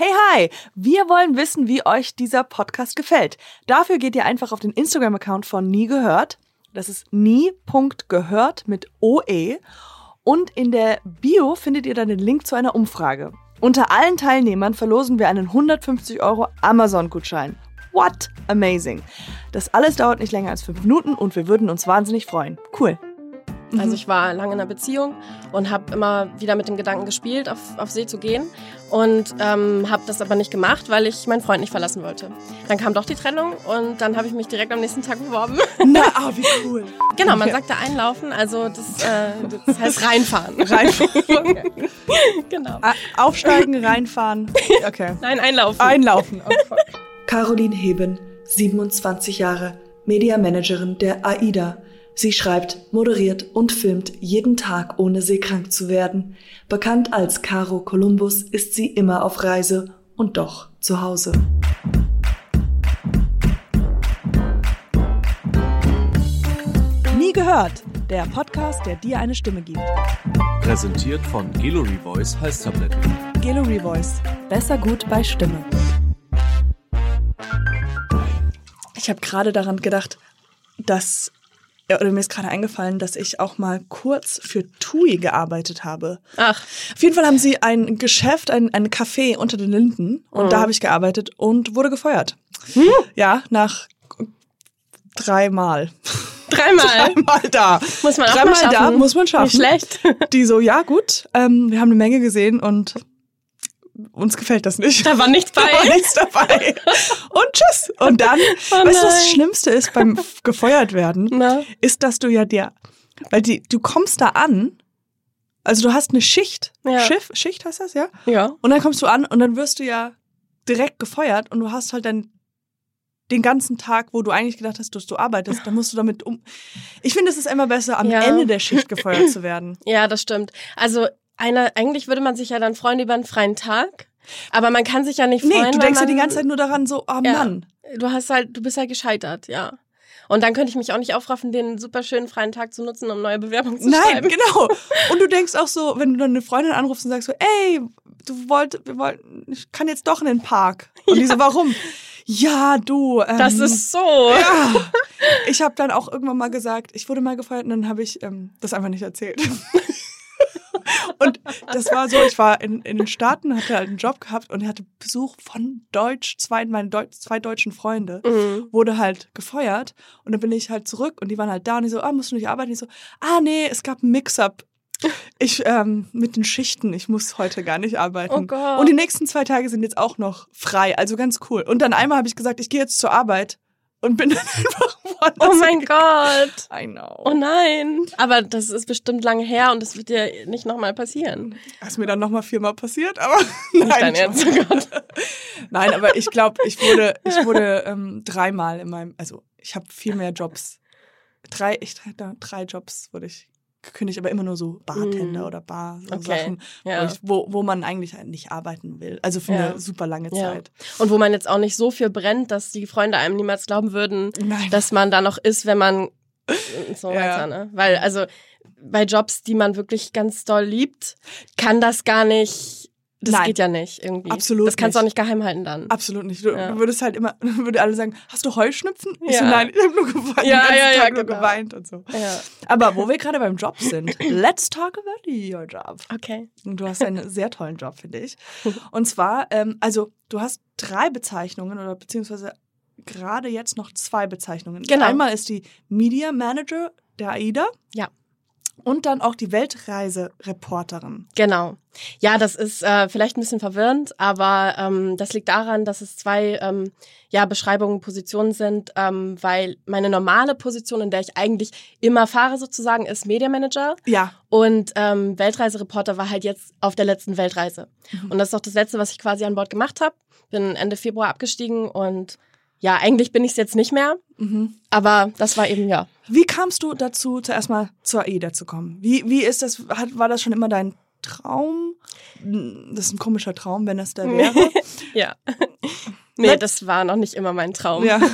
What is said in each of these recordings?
Hey, hi! Wir wollen wissen, wie euch dieser Podcast gefällt. Dafür geht ihr einfach auf den Instagram-Account von Nie gehört. Das ist nie.gehört mit OE. Und in der Bio findet ihr dann den Link zu einer Umfrage. Unter allen Teilnehmern verlosen wir einen 150 Euro Amazon-Gutschein. What? Amazing. Das alles dauert nicht länger als fünf Minuten und wir würden uns wahnsinnig freuen. Cool. Also ich war lange in einer Beziehung und habe immer wieder mit dem Gedanken gespielt, auf, auf See zu gehen und ähm, habe das aber nicht gemacht, weil ich meinen Freund nicht verlassen wollte. Dann kam doch die Trennung und dann habe ich mich direkt am nächsten Tag beworben. Na, ah, wie cool. Genau, man sagt da einlaufen, also das, äh, das heißt reinfahren. Reinfahren. Okay. genau. Ah, Aufsteigen, reinfahren. Okay. Nein, einlaufen. Einlaufen. Oh. Caroline Heben, 27 Jahre, Mediamanagerin der AIDA. Sie schreibt, moderiert und filmt jeden Tag, ohne seekrank zu werden. Bekannt als Caro Columbus ist sie immer auf Reise und doch zu Hause. Nie gehört. Der Podcast, der dir eine Stimme gibt. Präsentiert von Gallery Voice Halstabletten. Gallery Voice. Besser gut bei Stimme. Ich habe gerade daran gedacht, dass ja, oder mir ist gerade eingefallen, dass ich auch mal kurz für TUI gearbeitet habe. Ach, Auf jeden Fall haben sie ein Geschäft, ein, ein Café unter den Linden und Mhm. da habe ich gearbeitet und wurde gefeuert. Ja, nach dreimal. dreimal. Dreimal da. Muss man auch Dreimal mal schaffen. da, muss man schaffen. Nicht schlecht. Die so, ja gut, ähm, wir haben eine Menge gesehen und uns gefällt das nicht. Da war nichts bei. Da war nichts dabei. Und tschüss. Und dann, Oh weißt du, was das. Schlimmste ist beim gefeuert werden? Na? Ist, dass du ja dir, weil die, du kommst da an, also du hast eine Schicht, Ja. Schiff, Schicht heißt das, ja? Ja. Und dann kommst du an und dann wirst du ja direkt gefeuert und du hast halt dann den ganzen Tag, wo du eigentlich gedacht hast, dass du arbeitest, dann musst du damit um. Ich finde, es ist immer besser, am Ja. Ende der Schicht gefeuert zu werden. Ja, das stimmt. Also einer, eigentlich würde man sich ja dann freuen über einen freien Tag. Aber man kann sich ja nicht Nee, freuen. du weil denkst ja man, die ganze Zeit nur daran, so, oh Ja. Mann. Du hast halt, du bist halt gescheitert, ja. Und dann könnte ich mich auch nicht aufraffen, den super schönen freien Tag zu nutzen, um neue Bewerbungen zu Nein, schreiben. genau. Und du denkst auch so, wenn du dann eine Freundin anrufst und sagst so, ey, du wollt, wir wollten, ich kann jetzt doch in den Park. Und die so, warum? Ja, du. Ähm, Das ist so. Ja. Ich habe dann auch irgendwann mal gesagt, ich wurde mal gefeuert und dann habe ich ähm, das einfach nicht erzählt. und das war so, ich war in, in den Staaten, hatte halt einen Job gehabt und hatte Besuch von Deutsch, zwei, meine Deu zwei deutschen Freunde, Mhm. wurde halt gefeuert und dann bin ich halt zurück und die waren halt da und die so, ah, musst du nicht arbeiten? Ich so, ah, nee, es gab einen Mix-up. Ich, ähm, mit den Schichten, ich muss heute gar nicht arbeiten. Oh Gott. Und die nächsten zwei Tage sind jetzt auch noch frei, also ganz cool. Und dann einmal habe ich gesagt, ich gehe jetzt zur Arbeit und bin dann einfach woanders. Oh mein Gott. I know. Oh nein. Aber das ist bestimmt lange her und das wird dir nicht nochmal passieren. Das ist mir dann nochmal viermal passiert, aber nein. dein Ernst, oh Gott. Nein, aber ich glaube, ich wurde, ich wurde ähm, dreimal in meinem, also ich habe viel mehr Jobs. Drei, ich drei, drei Jobs wurde ich gekündigt, aber immer nur so Bartender Mhm. oder Bar so Okay, Sachen, ja. wo, wo, man eigentlich nicht arbeiten will. Also für Ja. eine super lange Ja. Zeit. Und wo man jetzt auch nicht so viel brennt, dass die Freunde einem niemals glauben würden, Nein. dass man da noch ist, wenn man so weiter, ne? Weil, also bei Jobs, die man wirklich ganz doll liebt, kann das gar nicht. Das Nein. geht ja nicht irgendwie. Absolut Das kannst du auch nicht. geheim halten dann. Absolut nicht. Du, Ja. würdest halt immer, würde alle sagen, hast du Heuschnupfen? Ich so, Ja. nein, ich habe nur geweint, Ja, den ja, ja, Tag nur genau. geweint und so. Ja. Aber wo wir gerade beim Job sind, let's talk about your job. Okay. Und Du hast einen sehr tollen Job, finde ich. Und zwar, ähm, also du hast drei Bezeichnungen oder beziehungsweise gerade jetzt noch zwei Bezeichnungen. Genau. Einmal ist die Media Manager der AIDA. Ja. Und dann auch die Weltreisereporterin. Genau. Ja, das ist äh, vielleicht ein bisschen verwirrend, aber ähm, das liegt daran, dass es zwei ähm, ja, Beschreibungen, Positionen sind, ähm, weil meine normale Position, in der ich eigentlich immer fahre sozusagen, ist Media Manager Ja. und ähm, Weltreisereporter war halt jetzt auf der letzten Weltreise. Mhm. Und das ist auch das Letzte, was ich quasi an Bord gemacht habe. Bin Ende Februar abgestiegen und ja, eigentlich bin ich es jetzt nicht mehr, Mhm. aber das war eben ja. Wie kamst du dazu, zuerst mal zur AIDA zu kommen? Wie, wie ist das, hat, war das schon immer dein Traum? Das ist ein komischer Traum, wenn das da wäre. Ja. Nee, das war noch nicht immer mein Traum. Ja.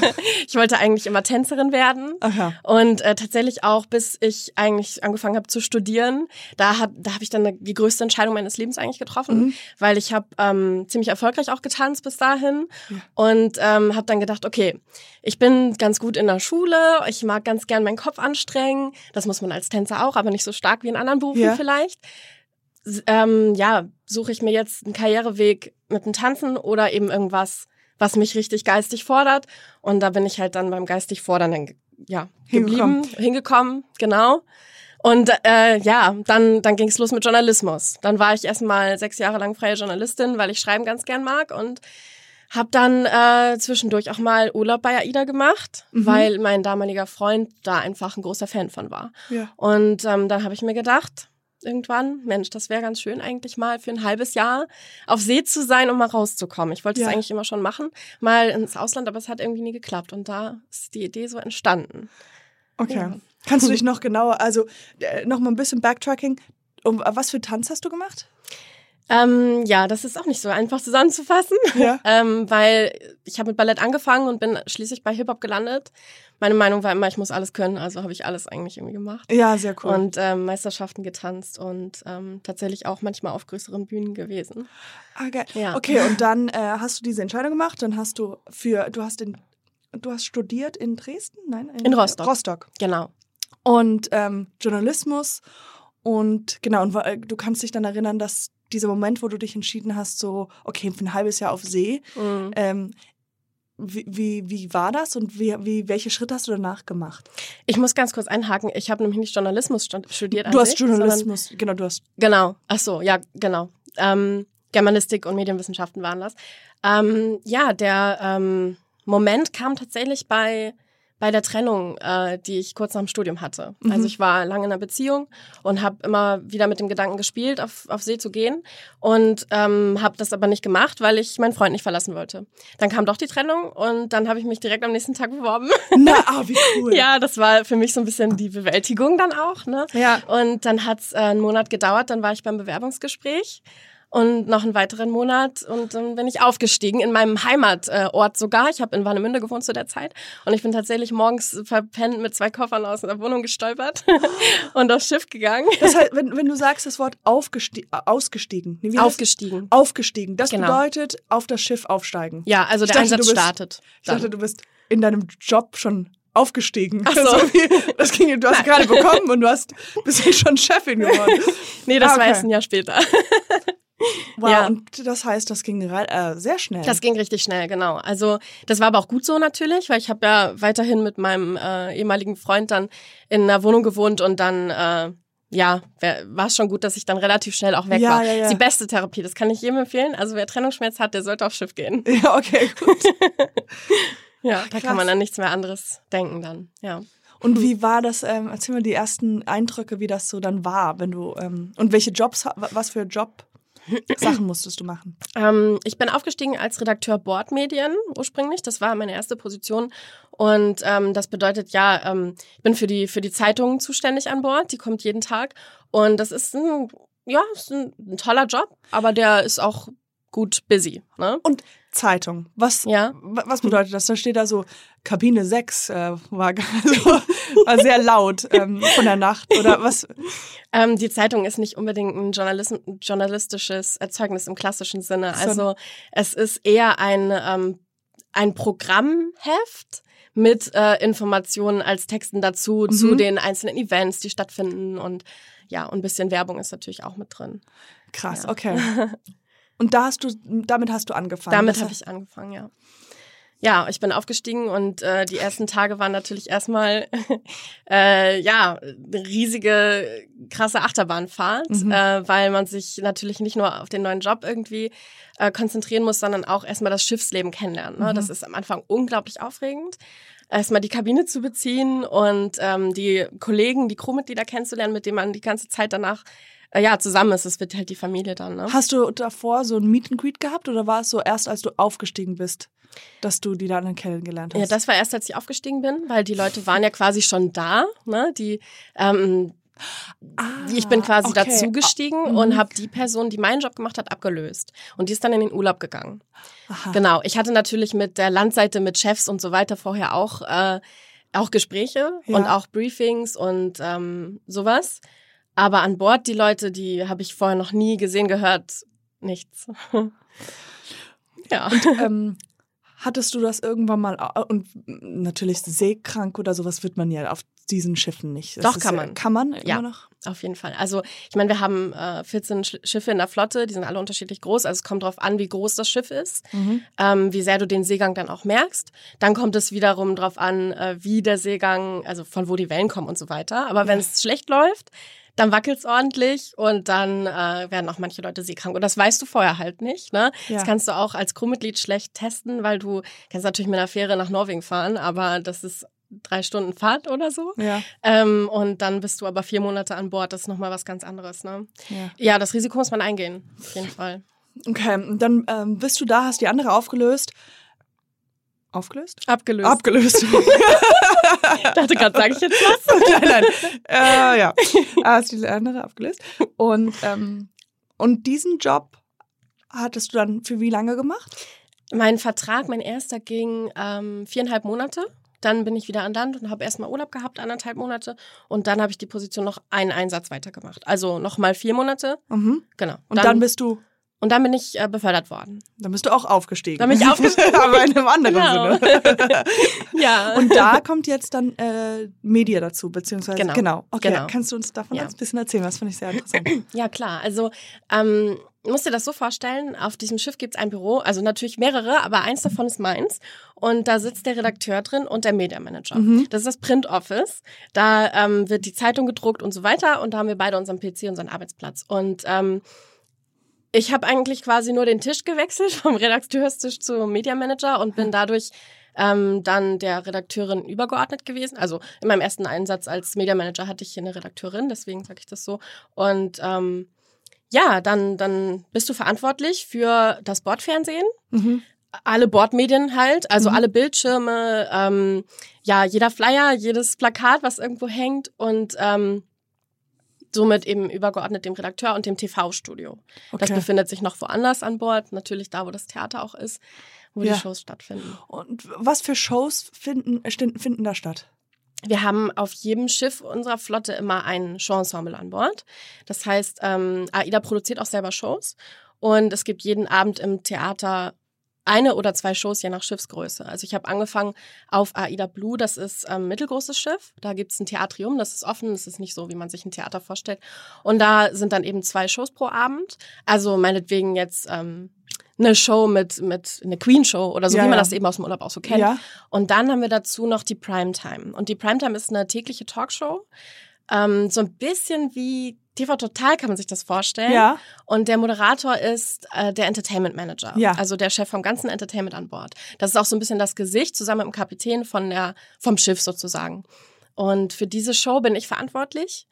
Ich wollte eigentlich immer Tänzerin werden. Aha. Und äh, tatsächlich auch, bis ich eigentlich angefangen habe zu studieren, da habe da hab ich dann die größte Entscheidung meines Lebens eigentlich getroffen, Mhm. weil ich habe ähm, ziemlich erfolgreich auch getanzt bis dahin und ähm, habe dann gedacht, okay, ich bin ganz gut in der Schule, ich mag ganz gern meinen Kopf anstrengen, das muss man als Tänzer auch, aber nicht so stark wie in anderen Berufen Ja. vielleicht. Ähm, ja, suche ich mir jetzt einen Karriereweg mit dem Tanzen oder eben irgendwas, was mich richtig geistig fordert. Und da bin ich halt dann beim geistig Fordernden ja, Hingekommen. geblieben, hingekommen, genau. Und äh, ja, dann, dann ging es los mit Journalismus. Dann war ich erstmal sechs Jahre lang freie Journalistin, weil ich Schreiben ganz gern mag und habe dann äh, zwischendurch auch mal Urlaub bei AIDA gemacht, Mhm. weil mein damaliger Freund da einfach ein großer Fan von war. Ja. Und ähm, dann habe ich mir gedacht, irgendwann, Mensch, das wäre ganz schön eigentlich mal für ein halbes Jahr auf See zu sein und mal rauszukommen. Ich wollte es Ja. eigentlich immer schon machen, mal ins Ausland, aber es hat irgendwie nie geklappt. Und da ist die Idee so entstanden. Okay. Ja. Kannst du dich noch genauer, also äh, noch mal ein bisschen Backtracking. Um, was für Tanz hast du gemacht? Ähm, ja, das ist auch nicht so einfach zusammenzufassen, Ja. ähm, weil ich habe mit Ballett angefangen und bin schließlich bei Hip-Hop gelandet. Meine Meinung war immer, ich muss alles können, also habe ich alles eigentlich irgendwie gemacht. Ja, sehr cool. Und ähm, Meisterschaften getanzt und ähm, tatsächlich auch manchmal auf größeren Bühnen gewesen. ah, geil. Ja. Okay, und dann äh, hast du diese Entscheidung gemacht, dann hast du für, du hast in, du hast studiert in Dresden? Nein? In Rostock. Rostock. Genau. Und ähm, Journalismus und genau, und wa- du kannst dich dann erinnern, dass dieser Moment, wo du dich entschieden hast, so, okay, für ein halbes Jahr auf See, Mhm. ähm, wie, wie, wie war das und wie, wie, welche Schritte hast du danach gemacht? Ich muss ganz kurz einhaken. Ich habe nämlich nicht Journalismus stu- studiert. Du hast sich, sondern- Journalismus, genau, du hast. Genau. Ach so, ja, genau. Ähm, Germanistik und Medienwissenschaften waren das. Ähm, ja, der ähm, Moment kam tatsächlich bei bei der Trennung, äh, die ich kurz nach dem Studium hatte. Mhm. Also ich war lange in einer Beziehung und habe immer wieder mit dem Gedanken gespielt, auf, auf See zu gehen und ähm, habe das aber nicht gemacht, weil ich meinen Freund nicht verlassen wollte. Dann kam doch die Trennung und dann habe ich mich direkt am nächsten Tag beworben. Na, ah, wie cool. Ja, das war für mich so ein bisschen die Bewältigung dann auch. Ne? Ja. Und dann hat's äh, einen Monat gedauert, dann war ich beim Bewerbungsgespräch und noch einen weiteren Monat und dann bin ich aufgestiegen in meinem Heimatort sogar. Ich habe in Warnemünde gewohnt zu der Zeit und ich bin tatsächlich morgens verpennt mit zwei Koffern aus der Wohnung gestolpert und aufs Schiff gegangen. Das heißt, wenn, wenn du sagst das Wort aufgesti äh, ausgestiegen, nee, Aufgestiegen. aufgestiegen, das Genau. bedeutet auf das Schiff aufsteigen. Ja, also Ich der dachte, Einsatz bist- startet. Ich dachte, Dann. du bist in deinem Job schon aufgestiegen. Ach so. das ging, du hast gerade bekommen und du hast bist schon Chefin geworden. Nee, das Ah, war okay. erst ein Jahr später. Wow, Ja. und das heißt, das ging äh, sehr schnell. Das ging richtig schnell, genau. Also das war aber auch gut so natürlich, weil ich habe ja weiterhin mit meinem äh, ehemaligen Freund dann in einer Wohnung gewohnt und dann äh, ja, war es schon gut, dass ich dann relativ schnell auch weg Ja, war. ja, ja. Die beste Therapie, das kann ich jedem empfehlen. Also wer Trennungsschmerz hat, der sollte aufs Schiff gehen. ja, okay, gut. Ja, da krass. kann man an nichts mehr anderes denken dann. Ja. Und wie war das? Ähm, erzähl mal die ersten Eindrücke, wie das so dann war, wenn du ähm, und welche Jobs, was für Job Sachen musstest du machen? Ähm, ich bin aufgestiegen als Redakteur Bordmedien ursprünglich. Das war meine erste Position. Und ähm, das bedeutet ja, ähm, ich bin für die, für die Zeitung zuständig an Bord. Die kommt jeden Tag. Und das ist ein, ja, ist ein, ein toller Job, aber der ist auch gut busy. Ne? Und Zeitung. Was, Ja. wa- was bedeutet das? Da steht da so Kabine 6 äh, war, also, war sehr laut ähm, von der Nacht oder was? Ähm, die Zeitung ist nicht unbedingt ein Journalist journalistisches Erzeugnis im klassischen Sinne. So. Also es ist eher ein, ähm, ein Programmheft mit äh, Informationen als Texten dazu, zu Mhm. den einzelnen Events, die stattfinden und ja, und ein bisschen Werbung ist natürlich auch mit drin. Krass, Ja. okay. Und da hast du, damit hast du angefangen. Damit habe ich angefangen, ja. Ja, ich bin aufgestiegen und äh, die ersten Tage waren natürlich erstmal äh, ja eine riesige krasse Achterbahnfahrt, Mhm. äh, weil man sich natürlich nicht nur auf den neuen Job irgendwie äh, konzentrieren muss, sondern auch erstmal das Schiffsleben kennenlernen. Ne? Mhm. Das ist am Anfang unglaublich aufregend. Erstmal die Kabine zu beziehen und ähm, die Kollegen, die Crewmitglieder kennenzulernen, mit denen man die ganze Zeit danach ja zusammen ist. Es wird halt die Familie dann. Ne? Hast du davor so ein Meet and Greet gehabt oder war es so erst, als du aufgestiegen bist, dass du die dann kennengelernt hast? Ja, das war erst, als ich aufgestiegen bin, weil die Leute waren ja quasi schon da. Ne? Die, ähm, Ah, ich bin quasi okay. dazugestiegen Ah, mhm. und habe die Person, die meinen Job gemacht hat, abgelöst. Und die ist dann in den Urlaub gegangen. Aha. Genau. Ich hatte natürlich mit der Landseite, mit Chefs und so weiter vorher auch, äh, auch Gespräche Ja. und auch Briefings und ähm, sowas. Aber an Bord die Leute, die habe ich vorher noch nie gesehen, gehört, nichts. ja. ähm, hattest du das irgendwann mal und natürlich seekrank oder sowas wird man ja auf diesen Schiffen nicht. Das Doch, kann ja- man. Kann man Ja. immer noch? Auf jeden Fall. Also ich meine, wir haben äh, 14 Sch Schiffe in der Flotte, die sind alle unterschiedlich groß. Also es kommt darauf an, wie groß das Schiff ist, ähm, wie sehr du den Seegang dann auch merkst. Dann kommt es wiederum darauf an, äh, wie der Seegang, also von wo die Wellen kommen und so weiter. Aber wenn es schlecht läuft, dann wackelt's ordentlich und dann äh, werden auch manche Leute seekrank. Und das weißt du vorher halt nicht. Ne? Ja. Das kannst du auch als Crewmitglied schlecht testen, weil du kannst natürlich mit einer Fähre nach Norwegen fahren, aber das ist drei Stunden Fahrt oder so. Ja. Ähm, und dann bist du aber vier Monate an Bord. Das ist nochmal was ganz anderes. Ne? ja. Ja, das Risiko muss man eingehen. Auf jeden Fall. Okay, und dann ähm, bist du da, hast die andere aufgelöst. Aufgelöst? Abgelöst. Abgelöst. ich dachte gerade, sage ich jetzt was? nein, nein. Äh, ja. Hast die andere abgelöst. Und, ähm, und diesen Job hattest du dann für wie lange gemacht? Mein Vertrag, mein erster, ging ähm, viereinhalb Monate. Dann bin ich wieder an Land und habe erstmal Urlaub gehabt, anderthalb Monate. Und dann habe ich die Position noch einen Einsatz weitergemacht. Also nochmal vier Monate. Mhm. Genau. Und dann, bist du, und dann bin ich äh, befördert worden. dann bist du auch aufgestiegen. Dann bin ich aufgestiegen. Aber in einem anderen Genau. Sinne. Ja. Und da kommt jetzt dann äh, Media dazu, beziehungsweise Genau. genau. Okay, Genau. kannst du uns davon Ja. ein bisschen erzählen? Das finde ich sehr interessant. Ja, klar. Also, ähm, musst dir das so vorstellen, auf diesem Schiff gibt's ein Büro, also natürlich mehrere, aber eins davon ist meins. Und da sitzt der Redakteur drin und der Media Manager. Mhm. Das ist das Print Office. Da ähm, wird die Zeitung gedruckt und so weiter. Und da haben wir beide unseren PC, unseren Arbeitsplatz. Und ähm, ich habe eigentlich quasi nur den Tisch gewechselt vom Redakteurstisch zum Media Manager und bin dadurch ähm, dann der Redakteurin übergeordnet gewesen. Also in meinem ersten Einsatz als Media Manager hatte ich hier eine Redakteurin, deswegen sage ich das so. Und ähm, ja, dann, dann bist du verantwortlich für das Bordfernsehen, Mhm. alle Bordmedien halt, also Mhm. alle Bildschirme, ähm, ja, jeder Flyer, jedes Plakat, was irgendwo hängt und ähm, somit eben übergeordnet dem Redakteur und dem TV-Studio. Das Okay. befindet sich noch woanders an Bord, natürlich da, wo das Theater auch ist, wo Ja. die Shows stattfinden. Und was für Shows finden, finden, finden da statt? Wir haben auf jedem Schiff unserer Flotte immer ein Showensemble an Bord. Das heißt, ähm, AIDA produziert auch selber Shows und es gibt jeden Abend im Theater eine oder zwei Shows, je nach Schiffsgröße. Also ich habe angefangen auf AIDA Blue, das ist ein ähm, mittelgroßes Schiff. Da gibt's ein Theatrium, das ist offen, das ist nicht so, wie man sich ein Theater vorstellt. Und da sind dann eben zwei Shows pro Abend. Also meinetwegen jetzt ähm, eine Show mit, mit eine Queen-Show oder so, Ja, wie man ja. das eben aus dem Urlaub auch so kennt. Ja. Und dann haben wir dazu noch die Primetime. Und die Primetime ist eine tägliche Talkshow. Ähm, so ein bisschen wie TV Total kann man sich das vorstellen. Ja. Und der Moderator ist äh, der Entertainment Manager. Ja. Also der Chef vom ganzen Entertainment an Bord. Das ist auch so ein bisschen das Gesicht zusammen mit dem Kapitän von der, vom Schiff sozusagen. Und für diese Show bin ich verantwortlich.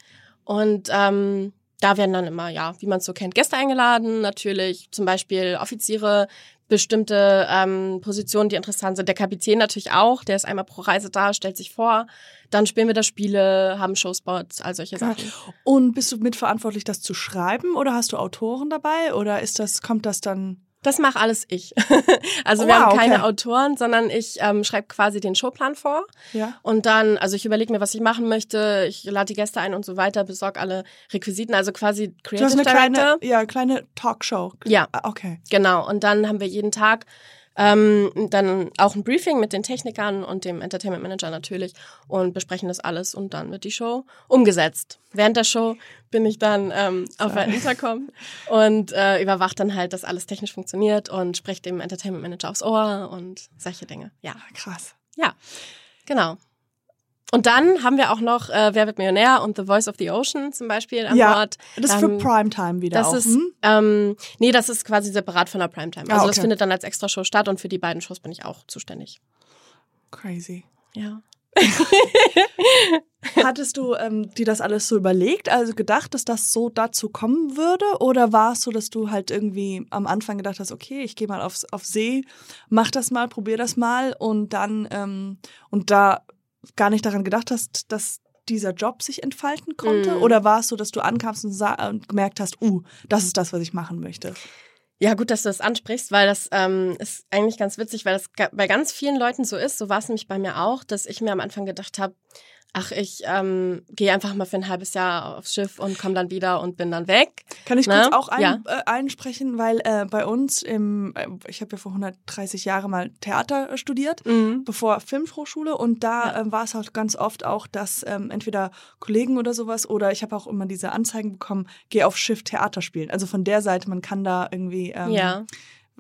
Und ähm, da werden dann immer, ja, wie man es so kennt, Gäste eingeladen, natürlich, zum Beispiel Offiziere, bestimmte ähm, Positionen, die interessant sind. Der Kapitän natürlich auch, der ist einmal pro Reise da, stellt sich vor. Dann spielen wir da Spiele, haben Showspots, all solche. Sachen. Und bist du mitverantwortlich, das zu schreiben oder hast du Autoren dabei oder ist das, kommt das dann? Das mache alles ich. also Oh, wir wow, haben keine okay. Autoren, sondern ich ähm, schreibe quasi den Showplan vor. Ja. Und dann, also ich überlege mir, was ich machen möchte, ich lade die Gäste ein und so weiter, besorge alle Requisiten, also quasi Du Creative hast eine Director. kleine, ja, kleine Talkshow. Ja, Ah, Okay. genau. Und dann haben wir jeden Tag ähm, dann auch ein Briefing mit den Technikern und dem Entertainment Manager natürlich und besprechen das alles und dann wird die Show umgesetzt. Während der Show bin ich dann ähm, auf der Intercom und äh, überwache dann halt, dass alles technisch funktioniert und spreche dem Entertainment Manager aufs Ohr und solche Dinge. Ja, Krass. ja, genau. Und dann haben wir auch noch äh, Wer wird Millionär und The Voice of the Ocean zum Beispiel an Ja, Bord. Das ist für Ähm, Primetime wieder Das auch. ist, hm? ähm, nee, das ist quasi separat von der Primetime. Ah, Also das okay. findet dann als Extrashow statt und für die beiden Shows bin ich auch zuständig. Crazy. Ja. Hattest du ähm, dir das alles so überlegt, also gedacht, dass das so dazu kommen würde? Oder war es so, dass du halt irgendwie am Anfang gedacht hast, okay, ich gehe mal aufs, auf See, mach das mal, probier das mal und dann ähm, und da gar nicht daran gedacht hast, dass dieser Job sich entfalten konnte? Mm. Oder war es so, dass du ankamst und, und gemerkt hast, uh, das ist das, was ich machen möchte? Ja, gut, dass du das ansprichst, weil das ähm, ist eigentlich ganz witzig, weil das bei ganz vielen Leuten so ist. So war es nämlich bei mir auch, dass ich mir am Anfang gedacht habe, ach, ich ähm, gehe einfach mal für ein halbes Jahr aufs Schiff und komme dann wieder und bin dann weg. Kann ich Ne? kurz auch ein, Ja. äh, einsprechen, weil äh, bei uns im, äh, ich habe ja vor 130 Jahren mal Theater äh, studiert, bevor Filmhochschule und da Ja. ähm, war es halt ganz oft auch, dass ähm, entweder Kollegen oder sowas oder ich habe auch immer diese Anzeigen bekommen, geh auf Schiff Theater spielen. Also von der Seite, man kann da irgendwie ähm, Ja,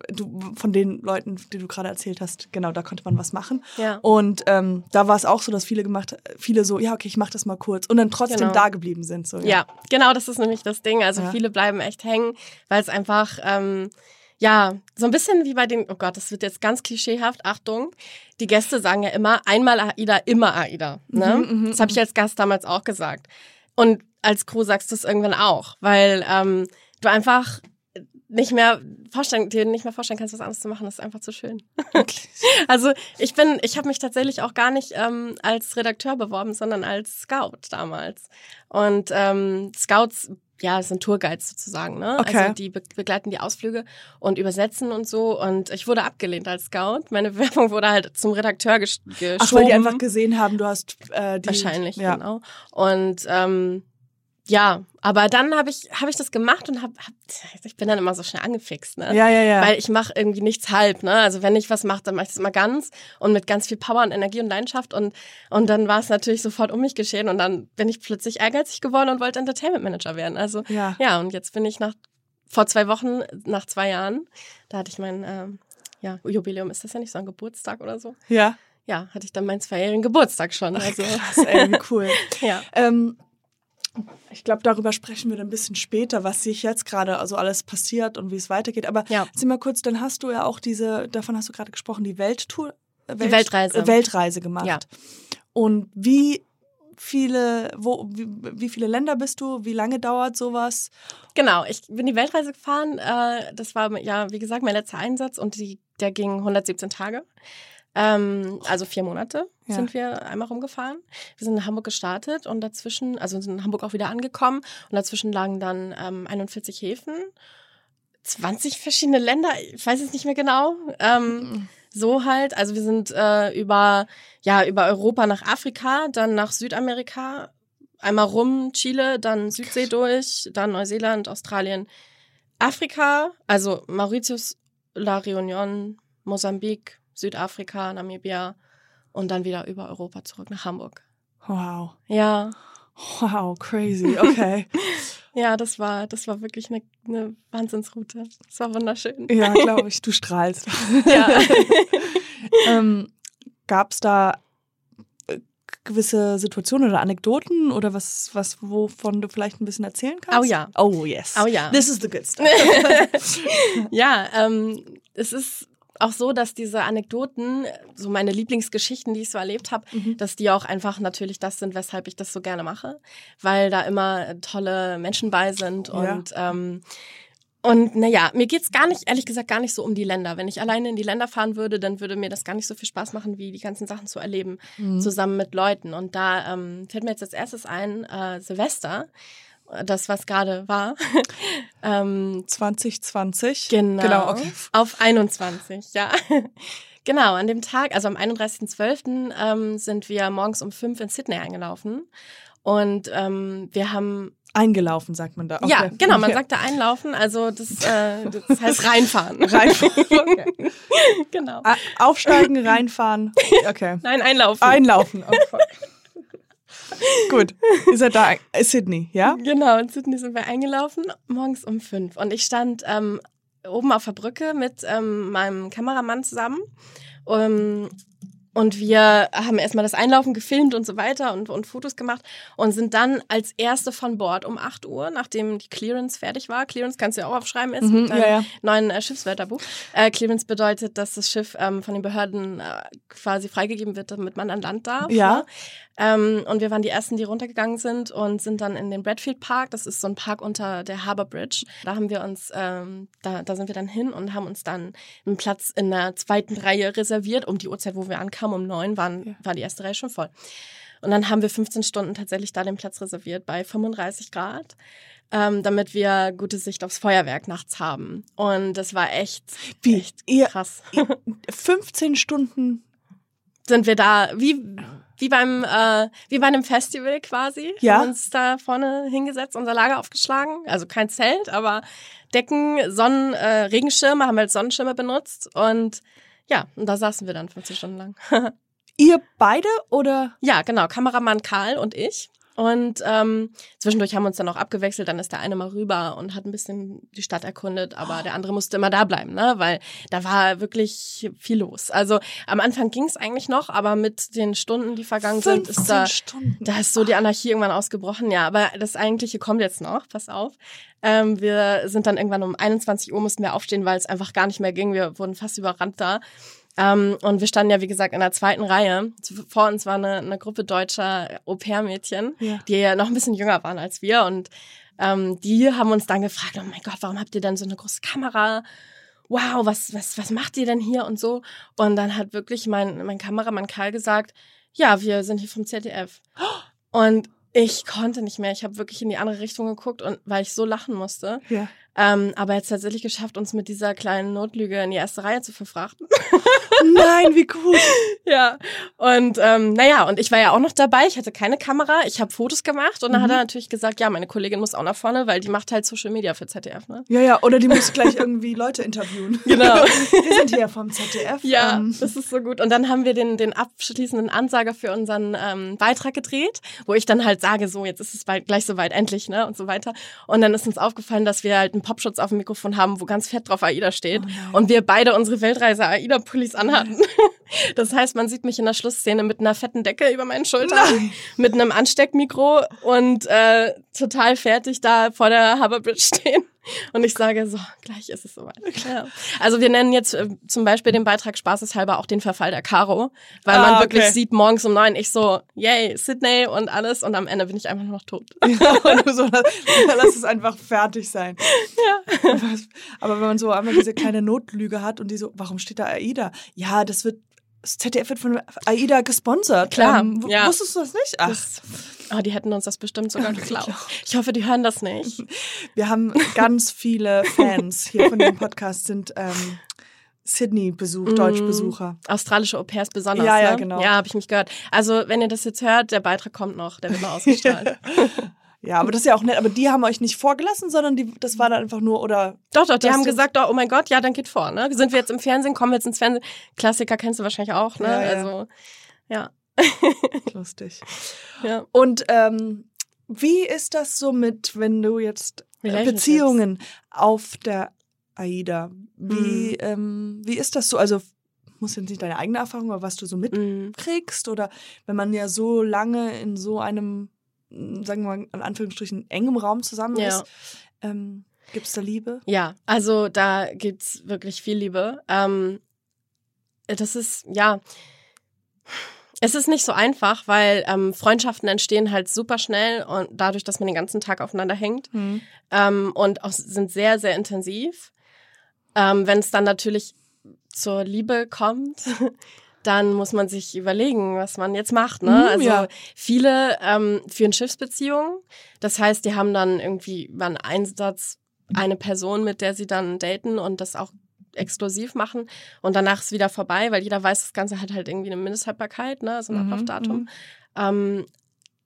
du, von den Leuten, die du gerade erzählt hast, genau, da konnte man was machen. ja. Und ähm, da war es auch so, dass viele gemacht, viele so, ja, okay, ich mach das mal kurz und dann trotzdem Genau. da geblieben sind. So, Ja, genau, das ist nämlich das Ding. Also Ja. viele bleiben echt hängen, weil es einfach, ähm, ja, so ein bisschen wie bei den, oh Gott, das wird jetzt ganz klischeehaft, Achtung. Die Gäste sagen ja immer, einmal AIDA, immer AIDA. Ne? Mhm, mhm, das habe ich als Gast damals auch gesagt. Und als Crew sagst du es irgendwann auch, weil ähm, du einfach nicht mehr vorstellen, dir nicht mehr vorstellen kannst, was anderes zu machen. Das ist einfach zu schön. Also ich bin, ich habe mich tatsächlich auch gar nicht ähm, als Redakteur beworben, sondern als Scout damals. Und ähm, Scouts, ja, das sind Tourguides sozusagen, ne? Okay. Also die be begleiten die Ausflüge und übersetzen und so. Und ich wurde abgelehnt als Scout. Meine Bewerbung wurde halt zum Redakteur gesch geschoben. Ach, weil die einfach gesehen haben, du hast äh, die. Wahrscheinlich, ja. genau. Und ähm, ja, aber dann habe ich habe ich das gemacht und habe hab, ich bin dann immer so schnell angefixt, ne? Ja, ja, ja. Weil ich mache irgendwie nichts halb, ne? Also wenn ich was mache, dann mache ich das immer ganz und mit ganz viel Power und Energie und Leidenschaft und und dann war es natürlich sofort um mich geschehen und dann bin ich plötzlich ehrgeizig geworden und wollte Entertainment Manager werden. Also ja. ja, und jetzt bin ich nach vor zwei Wochen, nach zwei Jahren, da hatte ich mein ähm, ja, Jubiläum, ist das ja nicht so ein Geburtstag oder so? Ja. Ja, hatte ich dann meinen zweijährigen Geburtstag schon. Also Krass, ey, cool. ja. ähm, ich glaube, darüber sprechen wir dann ein bisschen später, was sich jetzt gerade also alles passiert und wie es weitergeht. Aber Ja. erzähl mal kurz, dann hast du ja auch diese, davon hast du gerade gesprochen, die Welttour. äh, Die Weltreise. Weltreise gemacht. Ja. Und wie viele, wo, wie, wie viele Länder bist du? Wie lange dauert sowas? Genau, ich bin die Weltreise gefahren. Äh, das war ja, wie gesagt, mein letzter Einsatz und die, der ging 117 Tage. Ähm, also vier Monate Ja. sind wir einmal rumgefahren. Wir sind in Hamburg gestartet und dazwischen, also sind in Hamburg auch wieder angekommen und dazwischen lagen dann ähm, 41 Häfen, 20 verschiedene Länder, ich weiß es nicht mehr genau. Ähm, so halt. Also wir sind äh, über, ja, über Europa nach Afrika, dann nach Südamerika, einmal rum, Chile, dann Südsee durch, dann Neuseeland, Australien, Afrika, also Mauritius, La Réunion, Mosambik, Südafrika, Namibia und dann wieder über Europa zurück nach Hamburg. Wow. Ja, Wow, crazy. Okay. ja, das war, das war wirklich eine, eine Wahnsinnsroute. Das war wunderschön. ja, glaube ich, du strahlst. Ja. ähm, Gab es da äh, gewisse Situationen oder Anekdoten oder was, was, wovon du vielleicht ein bisschen erzählen kannst? Oh ja. Oh yes. Oh ja. This is the good stuff. ja, ähm, es ist auch so, dass diese Anekdoten, so meine Lieblingsgeschichten, die ich so erlebt habe, Mhm. dass die auch einfach natürlich das sind, weshalb ich das so gerne mache, weil da immer tolle Menschen bei sind Ja. und ähm, und naja, mir geht's gar nicht, ehrlich gesagt, gar nicht so um die Länder. Wenn ich alleine in die Länder fahren würde, dann würde mir das gar nicht so viel Spaß machen, wie die ganzen Sachen zu erleben, Mhm. zusammen mit Leuten. Und da ähm, fällt mir jetzt als erstes ein, äh, Silvester, das, was gerade war. ähm, 2020. Genau. Genau, okay. Auf 21, ja. genau, an dem Tag, also am 31.12. Ähm, sind wir morgens um fünf in Sydney eingelaufen. Und ähm, wir haben, Eingelaufen, sagt man da. Okay. ja, genau, man sagt da einlaufen, also das, äh, das heißt reinfahren. Reinfahren. Okay. genau. Aufsteigen, reinfahren. Okay. Nein, einlaufen. Einlaufen. Oh, fuck. Gut. Ihr seid da. äh, Sydney, ja? Genau, in Sydney sind wir eingelaufen, morgens um fünf. Und ich stand ähm, oben auf der Brücke mit ähm, meinem Kameramann zusammen. Um, und wir haben erstmal das Einlaufen gefilmt und so weiter und, und Fotos gemacht und sind dann als Erste von Bord um 8 Uhr, nachdem die Clearance fertig war. Clearance kannst du ja auch aufschreiben, ist Mhm, mit ja, ja. neuen äh, Schiffswetterbuch. Äh, Clearance bedeutet, dass das Schiff ähm, von den Behörden äh, quasi freigegeben wird, damit man an Land darf. Ja. Ne? Ähm, und wir waren die Ersten, die runtergegangen sind und sind dann in den Bradfield Park. Das ist so ein Park unter der Harbour Bridge. Da haben wir uns, ähm, da, da sind wir dann hin und haben uns dann einen Platz in der zweiten Reihe reserviert. Um die Uhrzeit, wo wir ankamen, um neun, waren, war die erste Reihe schon voll. Und dann haben wir 15 Stunden tatsächlich da den Platz reserviert bei 35 Grad, ähm, damit wir gute Sicht aufs Feuerwerk nachts haben. Und das war echt, Wie? echt Ihr- krass. 15 Stunden. Sind wir da wie wie beim äh, wie bei einem Festival quasi. Ja. Haben uns da vorne hingesetzt, unser Lager aufgeschlagen. Also kein Zelt, aber Decken, Sonnen, äh, Regenschirme haben wir als Sonnenschirme benutzt und ja, und da saßen wir dann 15 Stunden lang. Ihr beide oder? Ja, genau. Kameramann Karl und ich. Und ähm, zwischendurch haben wir uns dann auch abgewechselt. Dann ist der eine mal rüber und hat ein bisschen die Stadt erkundet, aber der andere musste immer da bleiben, ne? weil da war wirklich viel los. Also am Anfang ging es eigentlich noch, aber mit den Stunden, die vergangen sind, 15 ist da, Stunden. da ist so die Anarchie irgendwann ausgebrochen. Ja, aber das Eigentliche kommt jetzt noch. Pass auf. Ähm, wir sind dann irgendwann um 21 Uhr mussten wir aufstehen, weil es einfach gar nicht mehr ging. Wir wurden fast überrannt da. Ähm, und wir standen ja, wie gesagt, in der zweiten Reihe. Vor uns war eine, eine Gruppe deutscher Au-pair-Mädchen, Ja. die ja noch ein bisschen jünger waren als wir. Und ähm, die haben uns dann gefragt, oh mein Gott, warum habt ihr denn so eine große Kamera? Wow, was, was, was macht ihr denn hier und so? Und dann hat wirklich mein, mein Kameramann Karl gesagt, ja, wir sind hier vom ZDF. Und ich konnte nicht mehr. Ich habe wirklich in die andere Richtung geguckt und weil ich so lachen musste. Ja. Ähm, aber jetzt tatsächlich geschafft, uns mit dieser kleinen Notlüge in die erste Reihe zu verfrachten. Nein, wie cool. ja. Und ähm, naja, und ich war ja auch noch dabei. Ich hatte keine Kamera. Ich habe Fotos gemacht und dann hat Mhm. er natürlich gesagt, ja, meine Kollegin muss auch nach vorne, weil die macht halt Social Media für ZDF, ne? Ja, ja, oder die muss gleich irgendwie Leute interviewen. Genau. Wir sind hier vom ZDF. Ja, ähm, das ist so gut. Und dann haben wir den, den abschließenden Ansager für unseren ähm, Beitrag gedreht, wo ich dann halt sage, so, jetzt ist es bald gleich soweit, endlich, ne? Und so weiter. Und dann ist uns aufgefallen, dass wir halt einen Popschutz auf dem Mikrofon haben, wo ganz fett drauf AIDA steht. Oh und wir beide unsere Weltreise AIDA-Pullis anhatten. Das heißt, man sieht mich in der Schlussszene mit einer fetten Decke über meinen Schultern, Nein. mit einem Ansteckmikro und äh, total fertig da vor der Harbour Bridge stehen. Und ich sage so, gleich ist es soweit. Ja. Also wir nennen jetzt äh, zum Beispiel den Beitrag spaßeshalber auch den Verfall der Caro, weil Ah, man wirklich okay. sieht morgens um neun, ich so, yay, Sydney und alles und am Ende bin ich einfach nur noch tot. Du so, lass es einfach fertig sein. Ja. Was- Aber wenn man so einmal diese kleine Notlüge hat und die so, warum steht da AIDA? Ja, das wird, das ZDF wird von AIDA gesponsert. Klar, Ähm, ja. Wusstest du das nicht? Ach, Das, oh, die hätten uns das bestimmt sogar geglaubt. Ja. Ich hoffe, die hören das nicht. wir haben ganz viele Fans hier von dem Podcast sind ähm, Sydney-Besuch, Mm. Deutschbesucher. Australische Au pairs besonders. Ja, ja, ne? genau. Ja, habe ich mich gehört. Also, wenn ihr das jetzt hört, der Beitrag kommt noch, der wird noch ausgestrahlt. Ja, aber das ist ja auch nett. Aber die haben euch nicht vorgelassen, sondern die, das war dann einfach nur, oder doch, doch, die haben gesagt, oh, oh mein Gott, ja, dann geht vor. Ne? Sind wir jetzt im Fernsehen, kommen wir jetzt ins Fernsehen. Klassiker kennst du wahrscheinlich auch, ne? Ja, ja. Also, ja. lustig. ja. Und ähm, wie ist das so mit, wenn du jetzt äh. Beziehungen auf der AIDA, wie, Mhm. ähm, wie ist das so? Also muss jetzt nicht deine eigene Erfahrung, aber was du so Mm. mitkriegst oder wenn man ja so lange in so einem, sagen wir mal, in Anführungsstrichen engem Raum zusammen Ja. ist, ähm, gibt es da Liebe? Ja, also da gibt's wirklich viel Liebe. Ähm, das ist, ja, es ist nicht so einfach, weil ähm, Freundschaften entstehen halt super schnell und dadurch, dass man den ganzen Tag aufeinander hängt ähm, und auch sind sehr, sehr intensiv. Ähm, Wenn es dann natürlich zur Liebe kommt, dann muss man sich überlegen, was man jetzt macht. Ne? Mhm, also ja. viele ähm, führen Schiffsbeziehungen. Das heißt, die haben dann irgendwie beim Einsatz eine Person, mit der sie dann daten und das auch exklusiv machen und danach ist wieder vorbei, weil jeder weiß, das Ganze hat halt irgendwie eine Mindesthaltbarkeit, ne, so ein Mhm, Ablaufdatum. mhm. Ähm,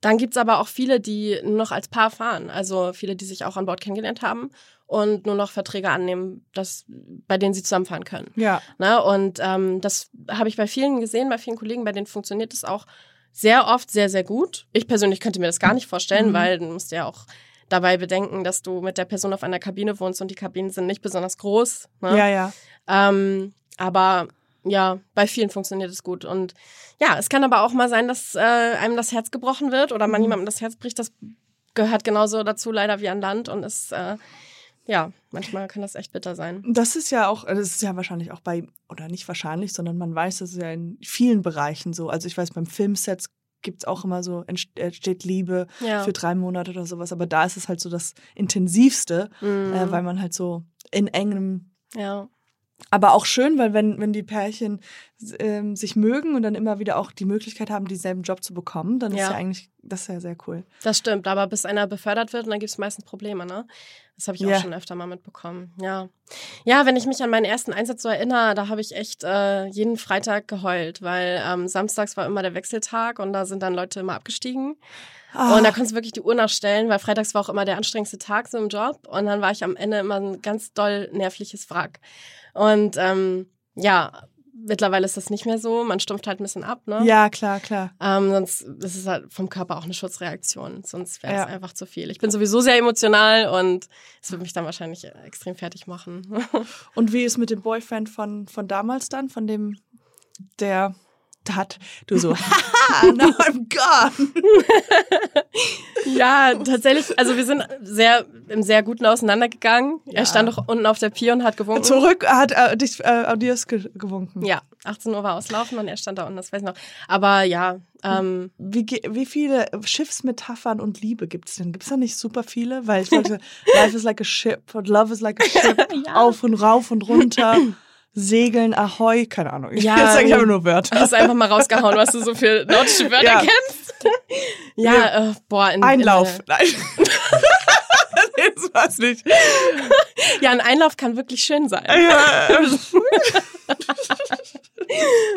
dann gibt's aber auch viele, die nur noch als Paar fahren. Also viele, die sich auch an Bord kennengelernt haben und nur noch Verträge annehmen, das, bei denen sie zusammenfahren können. Ja. Ne? Und ähm, das habe ich bei vielen gesehen, bei vielen Kollegen, bei denen funktioniert es auch sehr oft sehr, sehr gut. Ich persönlich könnte mir das gar nicht vorstellen, Mhm. weil du musst ja auch dabei bedenken, dass du mit der Person auf einer Kabine wohnst und die Kabinen sind nicht besonders groß. Ne? Ja, ja. Ähm, aber ja, bei vielen funktioniert es gut. Und ja, es kann aber auch mal sein, dass äh, einem das Herz gebrochen wird oder man Mhm. jemandem das Herz bricht. Das gehört genauso dazu, leider wie an Land. Und ist, äh, ja, manchmal kann das echt bitter sein. Das ist ja auch, das ist ja wahrscheinlich auch bei, oder nicht wahrscheinlich, sondern man weiß, das ist ja in vielen Bereichen so. Also ich weiß, beim Filmsets gibt es auch immer so, entst- entsteht Liebe Ja. für drei Monate oder sowas. Aber da ist es halt so das Intensivste, Mhm. äh, weil man halt so in engem ja. Aber auch schön, weil wenn, wenn die Pärchen ähm, sich mögen und dann immer wieder auch die Möglichkeit haben, denselben Job zu bekommen, dann ist Ja. ja eigentlich, das ist ja sehr cool. Das stimmt, aber bis einer befördert wird, und dann gibt es meistens Probleme, ne? Das habe ich Ja. auch schon öfter mal mitbekommen. Ja. Ja, wenn ich mich an meinen ersten Einsatz so erinnere, da habe ich echt äh, jeden Freitag geheult, weil ähm, samstags war immer der Wechseltag und da sind dann Leute immer abgestiegen. Ah, Und da konntest du wirklich die Uhr nachstellen, weil freitags war auch immer der anstrengendste Tag so im Job. Und dann war ich am Ende immer ein ganz doll nervliches Wrack. Und ähm, ja, mittlerweile ist das nicht mehr so. Man stumpft halt ein bisschen ab, ne? ja, klar, klar. Ähm, sonst das ist halt vom Körper auch eine Schutzreaktion. Sonst wäre es Ja. einfach zu viel. Ich bin sowieso sehr emotional und es wird mich dann wahrscheinlich extrem fertig machen. Und wie ist mit dem Boyfriend von, von damals dann, von dem, der hat, du so, haha, now I'm gone. ja, tatsächlich. Also wir sind sehr im sehr guten auseinandergegangen. Ja. Er stand doch unten auf der Pier und hat gewunken. Zurück hat äh, dich äh, Adios ge gewunken. Ja, 18 Uhr war auslaufen und er stand da unten, das weiß ich noch. Aber ja, ähm, Wie, wie viele Schiffsmetaphern und Liebe gibt es denn? Gibt es da nicht super viele? Weil ich wollte, Life is like a ship und Love is like a ship. Ja. Auf und rauf und runter. Segeln, Ahoi, keine Ahnung. Ja, Jetzt sage ich aber nur Wörter. hast einfach mal rausgehauen, was du so für nordische Wörter Ja. kennst. ja, äh, boah. In, Einlauf. In, Nein. das war's nicht. ja, ein Einlauf kann wirklich schön sein. Ja,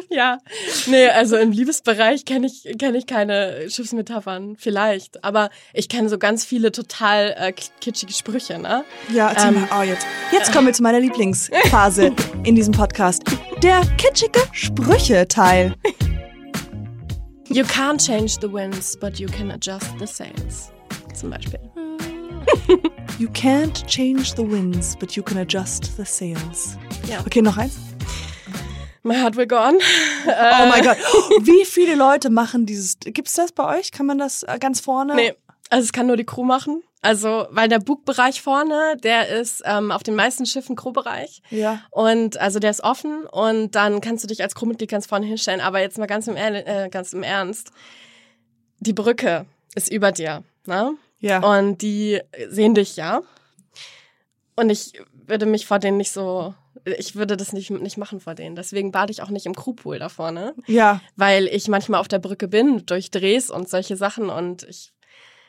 Ja, nee, also im Liebesbereich kenne ich, kenn ich keine Schiffsmetaphern, vielleicht. Aber ich kenne so ganz viele total äh, kitschige Sprüche, ne? ja erzähl Ähm, mal. Oh, jetzt. jetzt kommen wir zu meiner Lieblingsphase in diesem Podcast. Der kitschige Sprüche-Teil. You can't change the winds, but you can adjust the sails. Zum Beispiel. You can't change the winds, but you can adjust the sails. Ja. Okay, noch eins. My heart will go on. Oh mein Gott. Wie viele Leute machen dieses. Gibt's das bei euch? Kann man das äh, ganz vorne? Nee, also es kann nur die Crew machen. Also, weil der Bugbereich vorne, der ist ähm, auf den meisten Schiffen Crewbereich. Ja. Und also der ist offen und dann kannst du dich als Crewmitglied ganz vorne hinstellen. Aber jetzt mal ganz im, äh, ganz im Ernst. Die Brücke ist über dir. Ne? Ja. Und die sehen dich ja. Und ich würde mich vor denen nicht so. Ich würde das nicht, nicht machen vor denen. Deswegen bade ich auch nicht im Crewpool da vorne. ja. Weil ich manchmal auf der Brücke bin, durch Drehs und solche Sachen. Und ich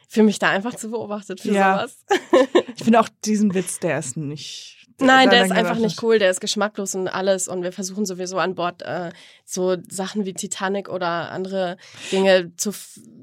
fühle mich da einfach zu beobachtet für Ja. sowas. Ich finde auch diesen Witz, der ist nicht. Nein, der ist einfach nicht cool, der ist geschmacklos und alles. Und wir versuchen sowieso an Bord äh, so Sachen wie Titanic oder andere Dinge zu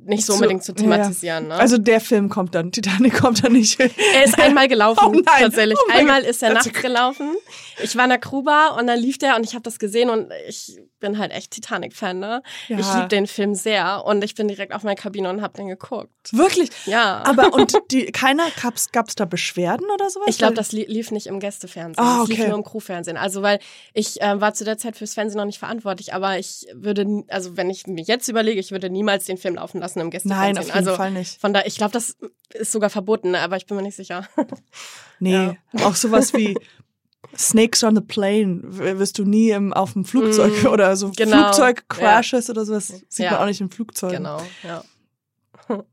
nicht so unbedingt zu ja. thematisieren. Ne? Also der Film kommt dann, Titanic kommt dann nicht. er ist einmal gelaufen, Oh tatsächlich. Oh einmal ist er nachts gelaufen. Ich war in der Crewbar und dann lief der und ich habe das gesehen und ich bin halt echt Titanic-Fan. Ne? Ja. Ich liebe den Film sehr und ich bin direkt auf meine Kabine und habe den geguckt. Wirklich. Ja. Aber und die, keiner, gab's, gab's da Beschwerden oder sowas? Ich glaube, das li lief nicht im Gästefernsehen. Ah, Das lief okay. nur im Crewfernsehen. Also, weil ich äh, war zu der Zeit fürs Fernsehen noch nicht verantwortlich, aber ich würde, also wenn ich mir jetzt überlege, ich würde niemals den Film laufen lassen im Gästefernsehen. Nein, auf jeden also, Fall nicht. Von da, ich glaube, das ist sogar verboten, aber ich bin mir nicht sicher. Nee, auch sowas wie Snakes on the Plane wirst du nie im, auf dem Flugzeug Mm, oder so genau. Flugzeug-Crashes oder sowas sieht Ja. man auch nicht im Flugzeug. genau, ja.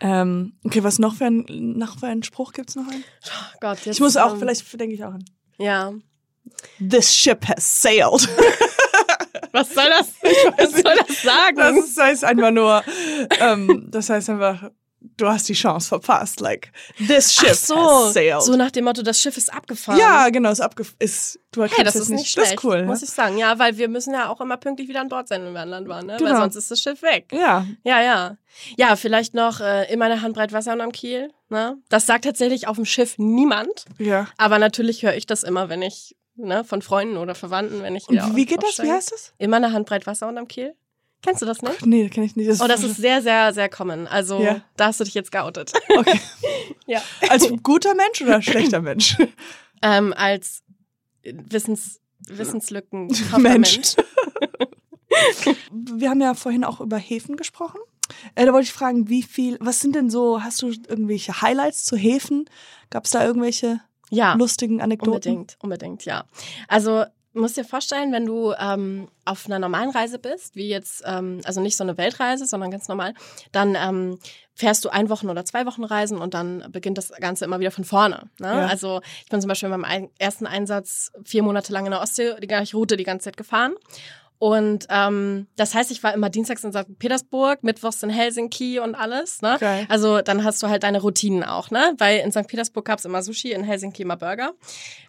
Ähm, okay, was noch für ein, noch für einen Spruch gibt's noch einen? Oh Gott, jetzt, Ich muss auch, ähm, vielleicht denke ich auch an. Ja. This ship has sailed. Was soll das? Was soll das sagen? Das heißt einfach nur, ähm, das heißt einfach, du hast die Chance verpasst. Like, this ship so, has sailed. so nach dem Motto, das Schiff ist abgefahren. ja, genau, ist abgef ist, du Hey, das ist nicht Das schlecht, ist cool, muss ne? ich sagen. Ja, weil wir müssen ja auch immer pünktlich wieder an Bord sein, wenn wir an Land waren, ne? Genau. Weil sonst ist das Schiff weg. Ja, Ja, ja. Ja, vielleicht noch äh, immer eine Handbreit Wasser am Kiel. Ne? Das sagt tatsächlich auf dem Schiff niemand. ja. Aber natürlich höre ich das immer, wenn ich ne, von Freunden oder Verwandten, wenn ich Und wie geht das? Wie heißt das? Immer eine Handbreit Wasser unterm Kiel. Kennst du das nicht? Nee, das kenne ich nicht. Oh, das ist sehr, sehr, sehr common. Also Ja. da hast du dich jetzt geoutet. okay. ja. Als guter Mensch oder schlechter Mensch? Ähm, als Wissens, Wissenslücken Mensch. Mensch. Wir haben ja vorhin auch über Häfen gesprochen. Äh, da wollte ich fragen, wie viel, was sind denn so, hast du irgendwelche Highlights zu Häfen? Gab es da irgendwelche Ja. lustigen Anekdoten? Unbedingt, unbedingt, ja. Also musst dir vorstellen, wenn du ähm, auf einer normalen Reise bist, wie jetzt, ähm, also nicht so eine Weltreise, sondern ganz normal, dann ähm, fährst du ein Wochen oder zwei Wochen Reisen und dann beginnt das Ganze immer wieder von vorne. Ne? Ja. Also ich bin zum Beispiel beim ersten Einsatz vier Monate lang in der Ostsee die gleiche Route die ganze Zeit gefahren. Und ähm, das heißt, ich war immer dienstags in St. Petersburg, mittwochs in Helsinki und alles. Ne? Geil. Also dann hast du halt deine Routinen auch, ne? Weil in St. Petersburg gab's immer Sushi, in Helsinki immer Burger.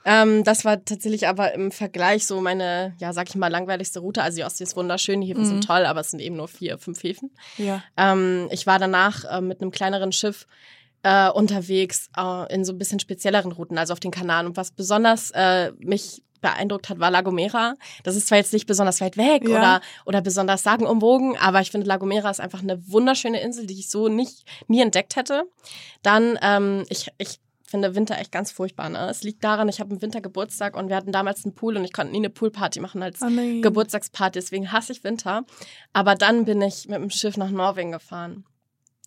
Ähm, das war tatsächlich aber im Vergleich so meine, ja, sag ich mal, langweiligste Route. Also die Ostsee ist wunderschön, die Häfen Mhm. sind toll, aber es sind eben nur vier, fünf Häfen. Ja. Ähm, ich war danach äh, mit einem kleineren Schiff äh, unterwegs äh, in so ein bisschen spezielleren Routen, also auf den Kanaren. Und was besonders äh, mich beeindruckt hat, war La Gomera. Das ist zwar jetzt nicht besonders weit weg Ja. oder, oder besonders sagenumwogen, aber ich finde, La Gomera ist einfach eine wunderschöne Insel, die ich so nicht nie entdeckt hätte. Dann, ähm, ich, ich finde Winter echt ganz furchtbar. Ne? Es liegt daran, ich habe im Winter Geburtstag und wir hatten damals einen Pool und ich konnte nie eine Poolparty machen als Oh. Geburtstagsparty, deswegen hasse ich Winter. Aber dann bin ich mit dem Schiff nach Norwegen gefahren.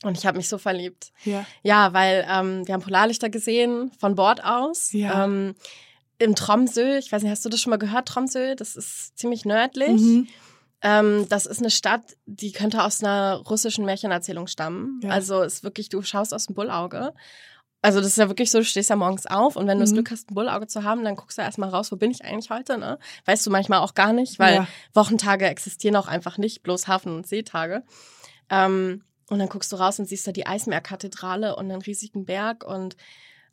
Und ich habe mich so verliebt. Ja. Ja, weil ähm, wir haben Polarlichter gesehen von Bord aus. Ja. Ähm, Im Tromsø, ich weiß nicht, hast du das schon mal gehört, Tromsø? Das ist ziemlich nördlich. Mhm. Ähm, das ist eine Stadt, die könnte aus einer russischen Märchenerzählung stammen. Ja. Also ist wirklich, du schaust aus dem Bullauge. Also das ist ja wirklich so, du stehst ja morgens auf und wenn du das Mhm. Glück hast, ein Bullauge zu haben, dann guckst du erstmal raus, wo bin ich eigentlich heute, ne? Weißt du manchmal auch gar nicht, weil Ja. Wochentage existieren auch einfach nicht, bloß Hafen- und Seetage. Ähm, und dann guckst du raus und siehst da die Eismeerkathedrale und einen riesigen Berg und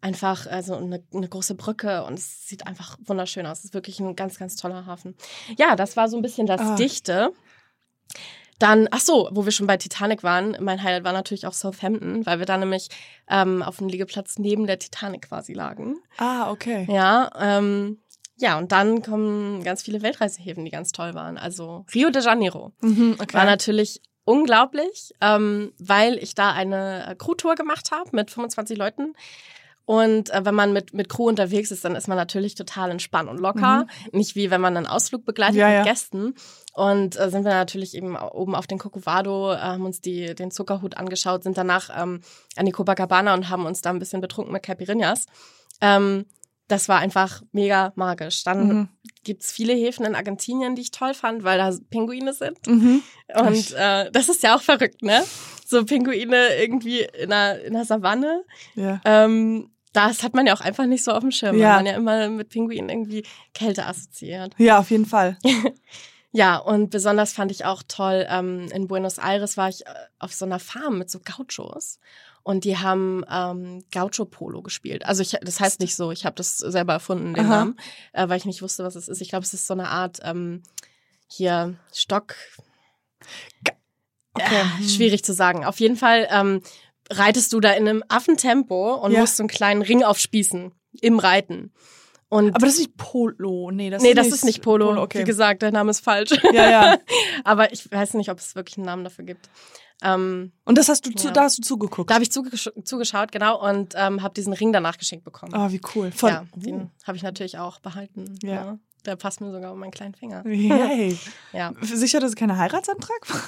einfach also eine, eine große Brücke und es sieht einfach wunderschön aus. Es ist wirklich ein ganz, ganz toller Hafen. Ja, das war so ein bisschen das Ah. Dichte. Dann, ach so, wo wir schon bei Titanic waren, mein Highlight war natürlich auch Southampton, weil wir da nämlich ähm, auf dem Liegeplatz neben der Titanic quasi lagen. Ah, okay. Ja, ähm, ja, und dann kommen ganz viele Weltreisehäfen, die ganz toll waren. Also Rio de Janeiro Mhm, okay. war natürlich unglaublich, ähm, weil ich da eine Crewtour gemacht habe mit 25 Leuten. Und äh, wenn man mit, mit Crew unterwegs ist, dann ist man natürlich total entspannt und locker. Nicht wie wenn man einen Ausflug begleitet Mhm. Ja, mit ja. Gästen. Und äh, sind wir natürlich eben oben auf den Corcovado, äh, haben uns die, den Zuckerhut angeschaut, sind danach ähm, an die Copacabana und haben uns da ein bisschen betrunken mit Caipirinhas. Ähm, das war einfach mega magisch. Dann Mhm. gibt's viele Häfen in Argentinien, die ich toll fand, weil da Pinguine sind. Mhm. Und äh, das ist ja auch verrückt, ne? So Pinguine irgendwie in einer, in einer Savanne. Ja. Ähm, das hat man ja auch einfach nicht so auf dem Schirm. Ja. weil Man ja immer mit Pinguinen irgendwie Kälte assoziiert. ja, auf jeden Fall. Ja, und besonders fand ich auch toll, ähm, in Buenos Aires war ich äh, auf so einer Farm mit so Gauchos. Und die haben ähm, Gaucho-Polo gespielt. Also ich, das heißt nicht so, ich habe das selber erfunden, den Aha. Namen, äh, weil ich nicht wusste, was es ist. Ich glaube, es ist so eine Art ähm, hier Stock, Okay. ja, schwierig zu sagen. Auf jeden Fall ähm, reitest du da in einem Affentempo und Ja. musst so einen kleinen Ring aufspießen im Reiten. Und Aber das ist nicht Polo. Nee, das nee, ist das nicht ist nicht Polo. okay. Wie gesagt, der Name ist falsch. Ja, ja. Aber ich weiß nicht, ob es wirklich einen Namen dafür gibt. Ähm, Und das hast du zu, Ja. da hast du zugeguckt. da habe ich zugesch zugeschaut, genau, und ähm, habe diesen Ring danach geschenkt bekommen. Ah, wie cool. Von, ja, den habe ich natürlich auch behalten. Ja. Ja. Der passt mir sogar um meinen kleinen Finger. Yay. Ja. Sicher, dass es kein Heiratsantrag war?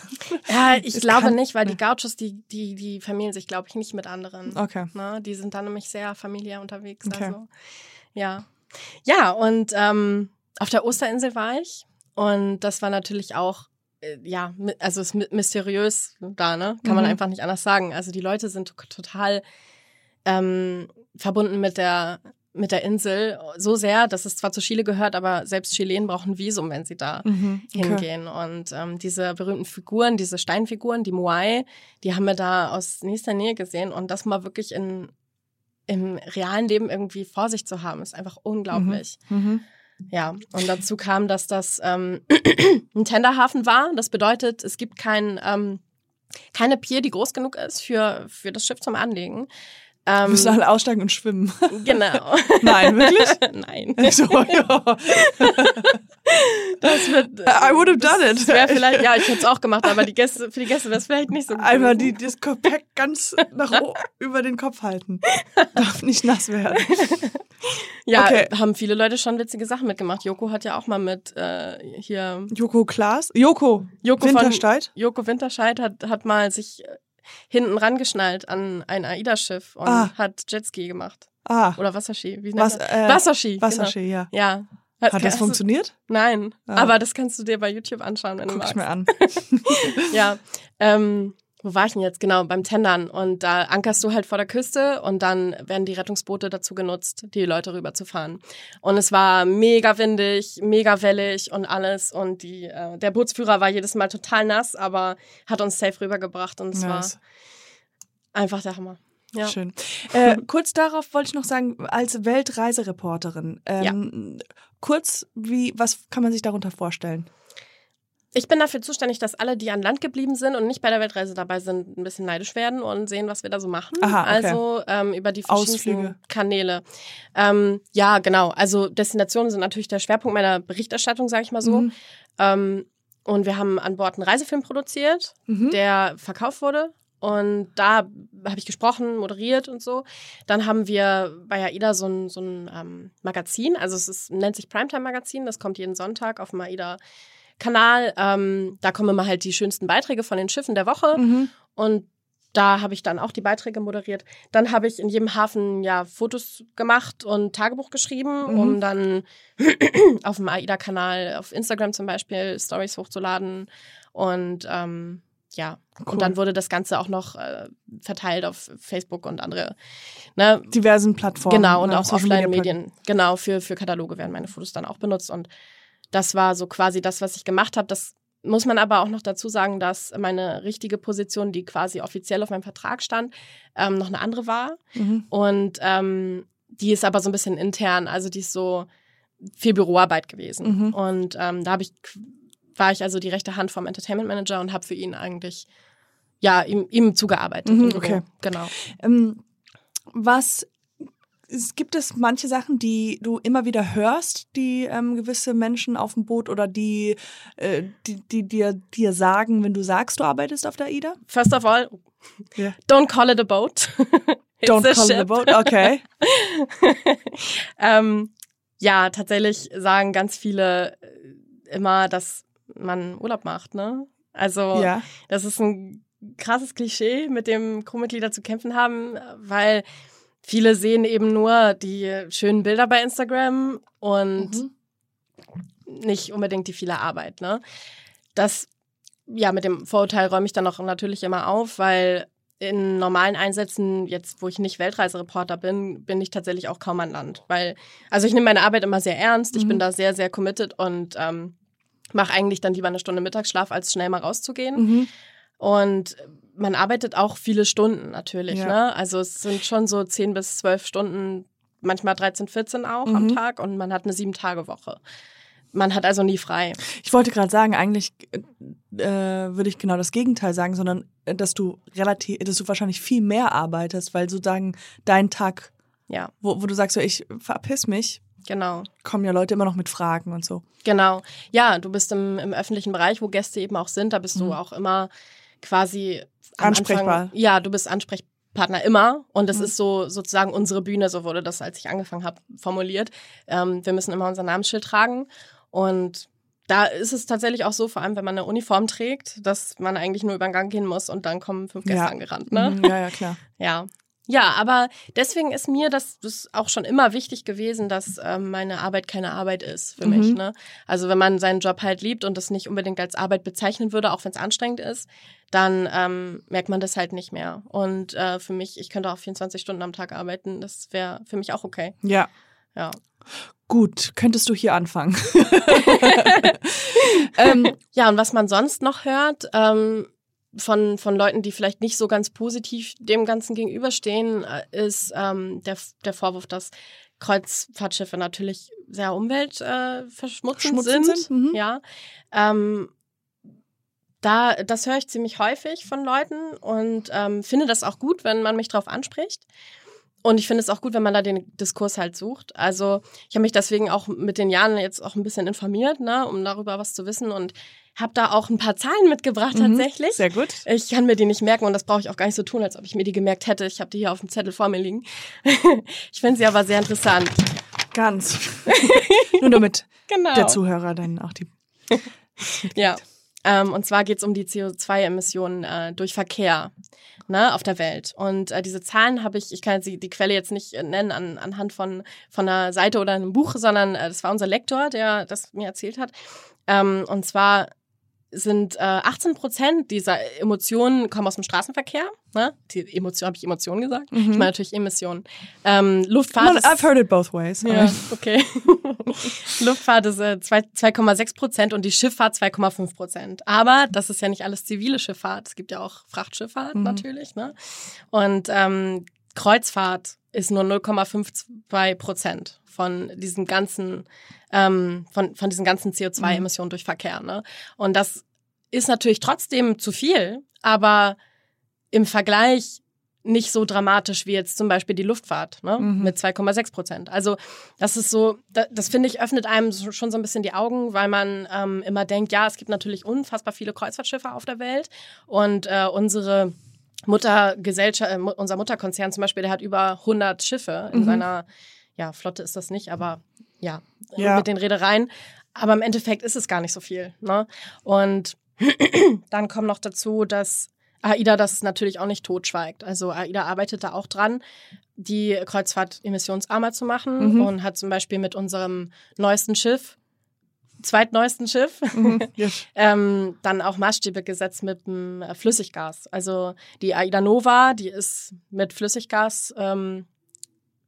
Ja, ich Es glaube nicht, weil die Gauchos, die, die, die vermählen sich, glaube ich, nicht mit anderen. Okay. Ne? Die sind dann nämlich sehr familiär unterwegs. Okay. Also, ja. Ja, und ähm, auf der Osterinsel war ich. Und das war natürlich auch, äh, ja, also es ist mysteriös da, ne? Kann man Mhm. einfach nicht anders sagen. Also die Leute sind to- total ähm, verbunden mit der mit der Insel so sehr, dass es zwar zu Chile gehört, aber selbst Chilen brauchen ein Visum, wenn sie da Mhm. Okay. hingehen. Und ähm, diese berühmten Figuren, diese Steinfiguren, die Moai, die haben wir da aus nächster Nähe gesehen. Und das mal wirklich in, im realen Leben irgendwie vor sich zu haben, ist einfach unglaublich. Mhm. Ja, und dazu kam, dass das ähm, ein Tenderhafen war. Das bedeutet, es gibt kein, ähm, keine Pier, die groß genug ist für, für das Schiff zum Anlegen. Wir Ähm, müssen alle aussteigen und schwimmen. genau. Nein, wirklich? Nein. so, ja. Das wird. I would have done it. Das wäre vielleicht, ja, ich hätte es auch gemacht, aber die Gäste, für die Gäste wäre es vielleicht nicht so gut. Einmal die, das Gepäck ganz nach o- über den Kopf halten. Darf nicht nass werden. Ja, okay. haben viele Leute schon witzige Sachen mitgemacht. Joko hat ja auch mal mit äh, hier. Joko Klaas? Joko, Joko Wintersteid? Von, Joko Winterscheid hat, hat mal sich äh, hinten rangeschnallt an ein AIDA-Schiff und Ah. hat Jetski gemacht. Ah, Oder Wasserski. Wie nennt Was- äh, Wasserski. Wasserski, ja. Genau. Ja. Hat das Hast du- funktioniert? Nein, Ah. aber das kannst du dir bei YouTube anschauen, wenn Guck du ich magst. mir an. Ja, ähm, wo war ich denn jetzt? Genau, beim Tendern. Und da ankerst du halt vor der Küste und dann werden die Rettungsboote dazu genutzt, die Leute rüberzufahren. Und es war mega windig, mega wellig und alles. Und die, äh, der Bootsführer war jedes Mal total nass, aber hat uns safe rübergebracht und es Nice. war einfach der Hammer. Ja. Schön. Äh, kurz darauf wollte ich noch sagen, als Weltreisereporterin, ähm, kurz, wie, was kann man sich darunter vorstellen? Ich bin dafür zuständig, dass alle, die an Land geblieben sind und nicht bei der Weltreise dabei sind, ein bisschen neidisch werden und sehen, was wir da so machen. Aha, okay. Also ähm, über die verschiedensten Ausflüge. Kanäle. Ähm, ja, genau. Also Destinationen sind natürlich der Schwerpunkt meiner Berichterstattung, sage ich mal so. Mhm. Ähm, und wir haben an Bord einen Reisefilm produziert, Mhm. der verkauft wurde. Und da habe ich gesprochen, moderiert und so. Dann haben wir bei AIDA so ein, so ein ähm, Magazin, also es ist, nennt sich Primetime Magazin, das kommt jeden Sonntag auf dem AIDA Kanal. Ähm, da kommen immer halt die schönsten Beiträge von den Schiffen der Woche. Mhm. Und da habe ich dann auch die Beiträge moderiert. Dann habe ich in jedem Hafen ja Fotos gemacht und Tagebuch geschrieben, Mhm. um dann auf dem AIDA-Kanal, auf Instagram zum Beispiel, Stories hochzuladen. Und ähm, ja, Cool. und dann wurde das Ganze auch noch äh, verteilt auf Facebook und andere. Ne? Diversen Plattformen. Genau, und ne, auch Offline-Medien. Genau, für, für Kataloge werden meine Fotos dann auch benutzt. Und das war so quasi das, was ich gemacht habe. Das muss man aber auch noch dazu sagen, dass meine richtige Position, die quasi offiziell auf meinem Vertrag stand, ähm, noch eine andere war. Mhm. Und ähm, die ist aber so ein bisschen intern, also die ist so viel Büroarbeit gewesen. Mhm. Und ähm, da ich war ich also die rechte Hand vom Entertainment Manager und habe für ihn eigentlich ja ihm, ihm zugearbeitet. Mhm, okay. Genau. Ähm, was es gibt es manche Sachen, die du immer wieder hörst, die ähm, gewisse Menschen auf dem Boot oder die, äh, die, die dir, dir sagen, wenn du sagst, du arbeitest auf der AIDA? First of all, Ja. don't call it a boat. Don't a call it a ship. boat. Okay. ähm, ja, tatsächlich sagen ganz viele äh, immer, dass man Urlaub macht, ne? Also Ja. das ist ein krasses Klischee, mit dem Crewmitglieder zu kämpfen haben, weil viele sehen eben nur die schönen Bilder bei Instagram und Mhm. nicht unbedingt die viele Arbeit. Ne? Das, ja, mit dem Vorurteil räume ich dann auch natürlich immer auf, weil in normalen Einsätzen, jetzt wo ich nicht Weltreisereporter bin, bin ich tatsächlich auch kaum an Land. Weil, also ich nehme meine Arbeit immer sehr ernst, ich Mhm. bin da sehr, sehr committed und ähm, mache eigentlich dann lieber eine Stunde Mittagsschlaf, als schnell mal rauszugehen. Mhm. Und man arbeitet auch viele Stunden natürlich. Ja. Ne? Also es sind schon so 10 bis 12 Stunden, manchmal 13, 14 auch am Mhm. Tag und man hat eine Sieben-Tage-Woche. Man hat also nie frei. Ich wollte gerade sagen, eigentlich äh, würde ich genau das Gegenteil sagen, sondern äh, dass du relativ, dass du wahrscheinlich viel mehr arbeitest, weil sozusagen dein Tag, Ja, wo, wo du sagst, so, ich verpiss mich, genau. kommen ja Leute immer noch mit Fragen und so. Genau. Ja, du bist im, im öffentlichen Bereich, wo Gäste eben auch sind. Da bist Mhm. du auch immer quasi am Ansprechbar. Anfang, ja, du bist Ansprechpartner immer. Und das Mhm. ist so sozusagen unsere Bühne, so wurde das, als ich angefangen habe, formuliert. Ähm, wir müssen immer unser Namensschild tragen. Und da ist es tatsächlich auch so, vor allem wenn man eine Uniform trägt, dass man eigentlich nur über den Gang gehen muss und dann kommen fünf Gäste Ja. angerannt. Ne? Mhm, ja, ja, klar. Ja. Ja, aber deswegen ist mir das, das auch schon immer wichtig gewesen, dass ähm, meine Arbeit keine Arbeit ist für Mhm. mich. Ne? Also wenn man seinen Job halt liebt und das nicht unbedingt als Arbeit bezeichnen würde, auch wenn es anstrengend ist, dann ähm, merkt man das halt nicht mehr. Und äh, für mich, ich könnte auch 24 Stunden am Tag arbeiten, das wäre für mich auch okay. Ja. Ja. Gut, könntest du hier anfangen. ähm, Ja, und was man sonst noch hört, ähm, von, von Leuten, die vielleicht nicht so ganz positiv dem Ganzen gegenüberstehen, äh, ist ähm, der, der Vorwurf, dass Kreuzfahrtschiffe natürlich sehr umweltverschmutzend äh, sind. sind, mhm. Ja. Ähm, da, das höre ich ziemlich häufig von Leuten und ähm, finde das auch gut, wenn man mich darauf anspricht. Und ich finde es auch gut, wenn man da den Diskurs halt sucht. Also ich habe mich deswegen auch mit den Jahren jetzt auch ein bisschen informiert, ne, um darüber was zu wissen und habe da auch ein paar Zahlen mitgebracht mhm, tatsächlich. Sehr gut. Ich kann mir die nicht merken und das brauche ich auch gar nicht so tun, als ob ich mir die gemerkt hätte. Ich habe die hier auf dem Zettel vor mir liegen. ich finde sie aber sehr interessant. Ganz. Nur damit Genau. der Zuhörer dann auch die. Ja. Ähm, und zwar geht es um die CO2-Emissionen äh, durch Verkehr. Ne, auf der Welt. Und äh, diese Zahlen habe ich, ich kann jetzt die, Quelle jetzt nicht äh, nennen an, anhand von, von einer Seite oder einem Buch, sondern äh, das war unser Lektor, der das mir erzählt hat. Ähm, und zwar sind äh, 18 Prozent dieser Emotionen kommen aus dem Straßenverkehr. Ne? Die Emotion, habe ich Emotionen gesagt? Mhm. Ich meine natürlich Emissionen. Ähm, Luftfahrt Well, ist, I've heard it both ways. ja, okay. Luftfahrt ist äh, zwei- 2,6 Prozent und die Schifffahrt 2,5 Prozent. Aber das ist ja nicht alles zivile Schifffahrt. Es gibt ja auch Frachtschifffahrt Mhm. natürlich. Ne? Und ähm, Kreuzfahrt ist nur 0,52 Prozent von diesem ganzen ähm, von, von diesen ganzen CO2-Emissionen durch Verkehr. Ne? Und das ist natürlich trotzdem zu viel, aber im Vergleich nicht so dramatisch wie jetzt zum Beispiel die Luftfahrt ne? Mhm. mit 2,6 Prozent. Also das ist so, das, das finde ich öffnet einem so- schon so ein bisschen die Augen, weil man ähm, immer denkt, ja, es gibt natürlich unfassbar viele Kreuzfahrtschiffe auf der Welt und äh, unsere Muttergesellschaft, äh, unser Mutterkonzern zum Beispiel, der hat über 100 Schiffe in Mhm. seiner, ja, Flotte ist das nicht, aber ja, Ja. mit den Reedereien. Aber im Endeffekt ist es gar nicht so viel. Ne? Und dann kommt noch dazu, dass AIDA das natürlich auch nicht totschweigt. Also AIDA arbeitet da auch dran, die Kreuzfahrt emissionsarmer zu machen Mhm. und hat zum Beispiel mit unserem neuesten Schiff, zweitneuesten Schiff, Mhm. Yes. ähm, dann auch Maßstäbe gesetzt mit dem äh, Flüssiggas. Also die AIDA Nova, die ist mit Flüssiggas, ähm,